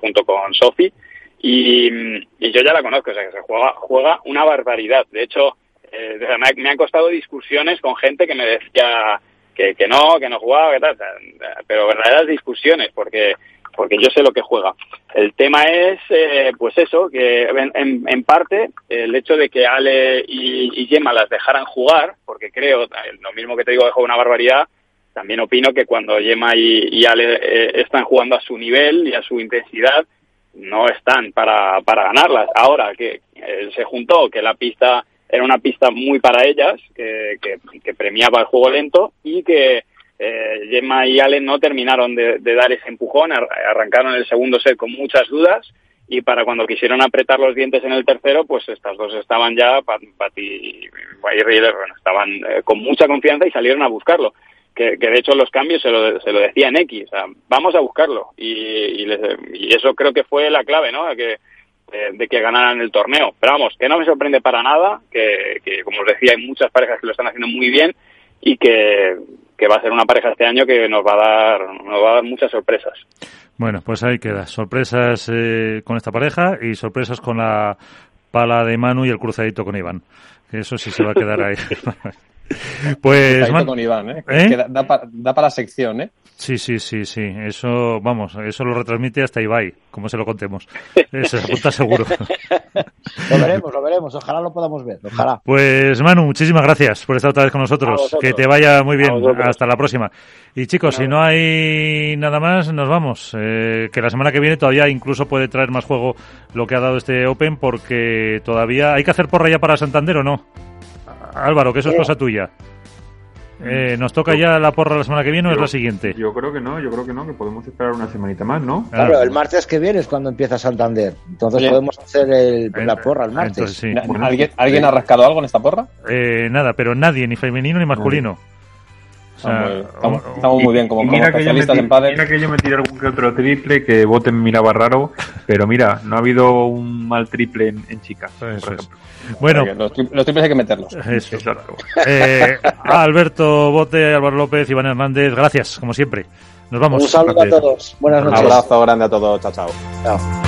junto con Sofi. Y, yo ya la conozco. O sea, que se juega, juega una barbaridad. De hecho, eh, me, han costado discusiones con gente que me decía que, que no, que no jugaba, que tal. Pero verdaderas discusiones, porque porque yo sé lo que juega. El tema es, eh, pues eso, que en, parte el hecho de que Ale y, Gemma las dejaran jugar, porque creo, eh, lo mismo que te digo, dejo una barbaridad, también opino que cuando Gemma y, Ale eh, están jugando a su nivel y a su intensidad, no están para, para ganarlas. Ahora que se juntó, que la pista era una pista muy para ellas, que, que premiaba el juego lento y que eh, Gemma y Allen no terminaron de, dar ese empujón, arrancaron el segundo set con muchas dudas y para cuando quisieron apretar los dientes en el tercero, pues estas dos estaban ya, Pat y bueno, estaban eh, con mucha confianza y salieron a buscarlo. Que, de hecho los cambios se lo, se lo decía X, o vamos a buscarlo. Y, y, eso creo que fue la clave, ¿no? De que, de, que ganaran el torneo. Pero vamos, que no me sorprende para nada, que, que como os decía, hay muchas parejas que lo están haciendo muy bien y que, que va a ser una pareja este año que nos va a dar, nos va a dar muchas sorpresas. Bueno, pues ahí queda. Sorpresas eh, con esta pareja y sorpresas con la pala de Manu y el cruzadito con Iván. Eso sí se va a quedar ahí. pues con Iván, ¿eh? ¿Eh? da, da para la sección, ¿eh? Sí, sí, sí, sí. Eso, vamos, eso lo retransmite hasta Ibai, como se lo contemos. Se apunta seguro. lo veremos, lo veremos. Ojalá lo podamos ver. Ojalá. Pues Manu, muchísimas gracias por estar otra vez con nosotros. Que te vaya muy bien. Hasta la próxima. Y chicos, si no hay nada más, nos vamos. Eh, que la semana que viene todavía incluso puede traer más juego lo que ha dado este Open, porque todavía hay que hacer porra ya para Santander o no. Álvaro, que eso es cosa tuya. Eh, ¿Nos toca ya la porra la semana que viene o es la siguiente? Yo creo que no, yo creo que no, que podemos esperar una semanita más, ¿no? Claro, el martes que viene es cuando empieza Santander. Entonces podemos hacer la porra el martes. ¿Alguien, ha rascado algo en esta porra? Eh, nada, pero nadie, ni femenino ni masculino. Estamos, muy bien como, mira que especialistas en pádel. Mira que yo me tiré algún que otro triple que voten miraba raro, pero mira, no ha habido un mal triple en, chicas, por ejemplo. Bueno, los, triples hay que meterlos. Exacto. Eh, Alberto Bote, Álvaro López, Iván Hernández, gracias, como siempre. Nos vamos. Un saludo a todos. Buenas noches. Un abrazo grande a todos. Chao, chao. Chao.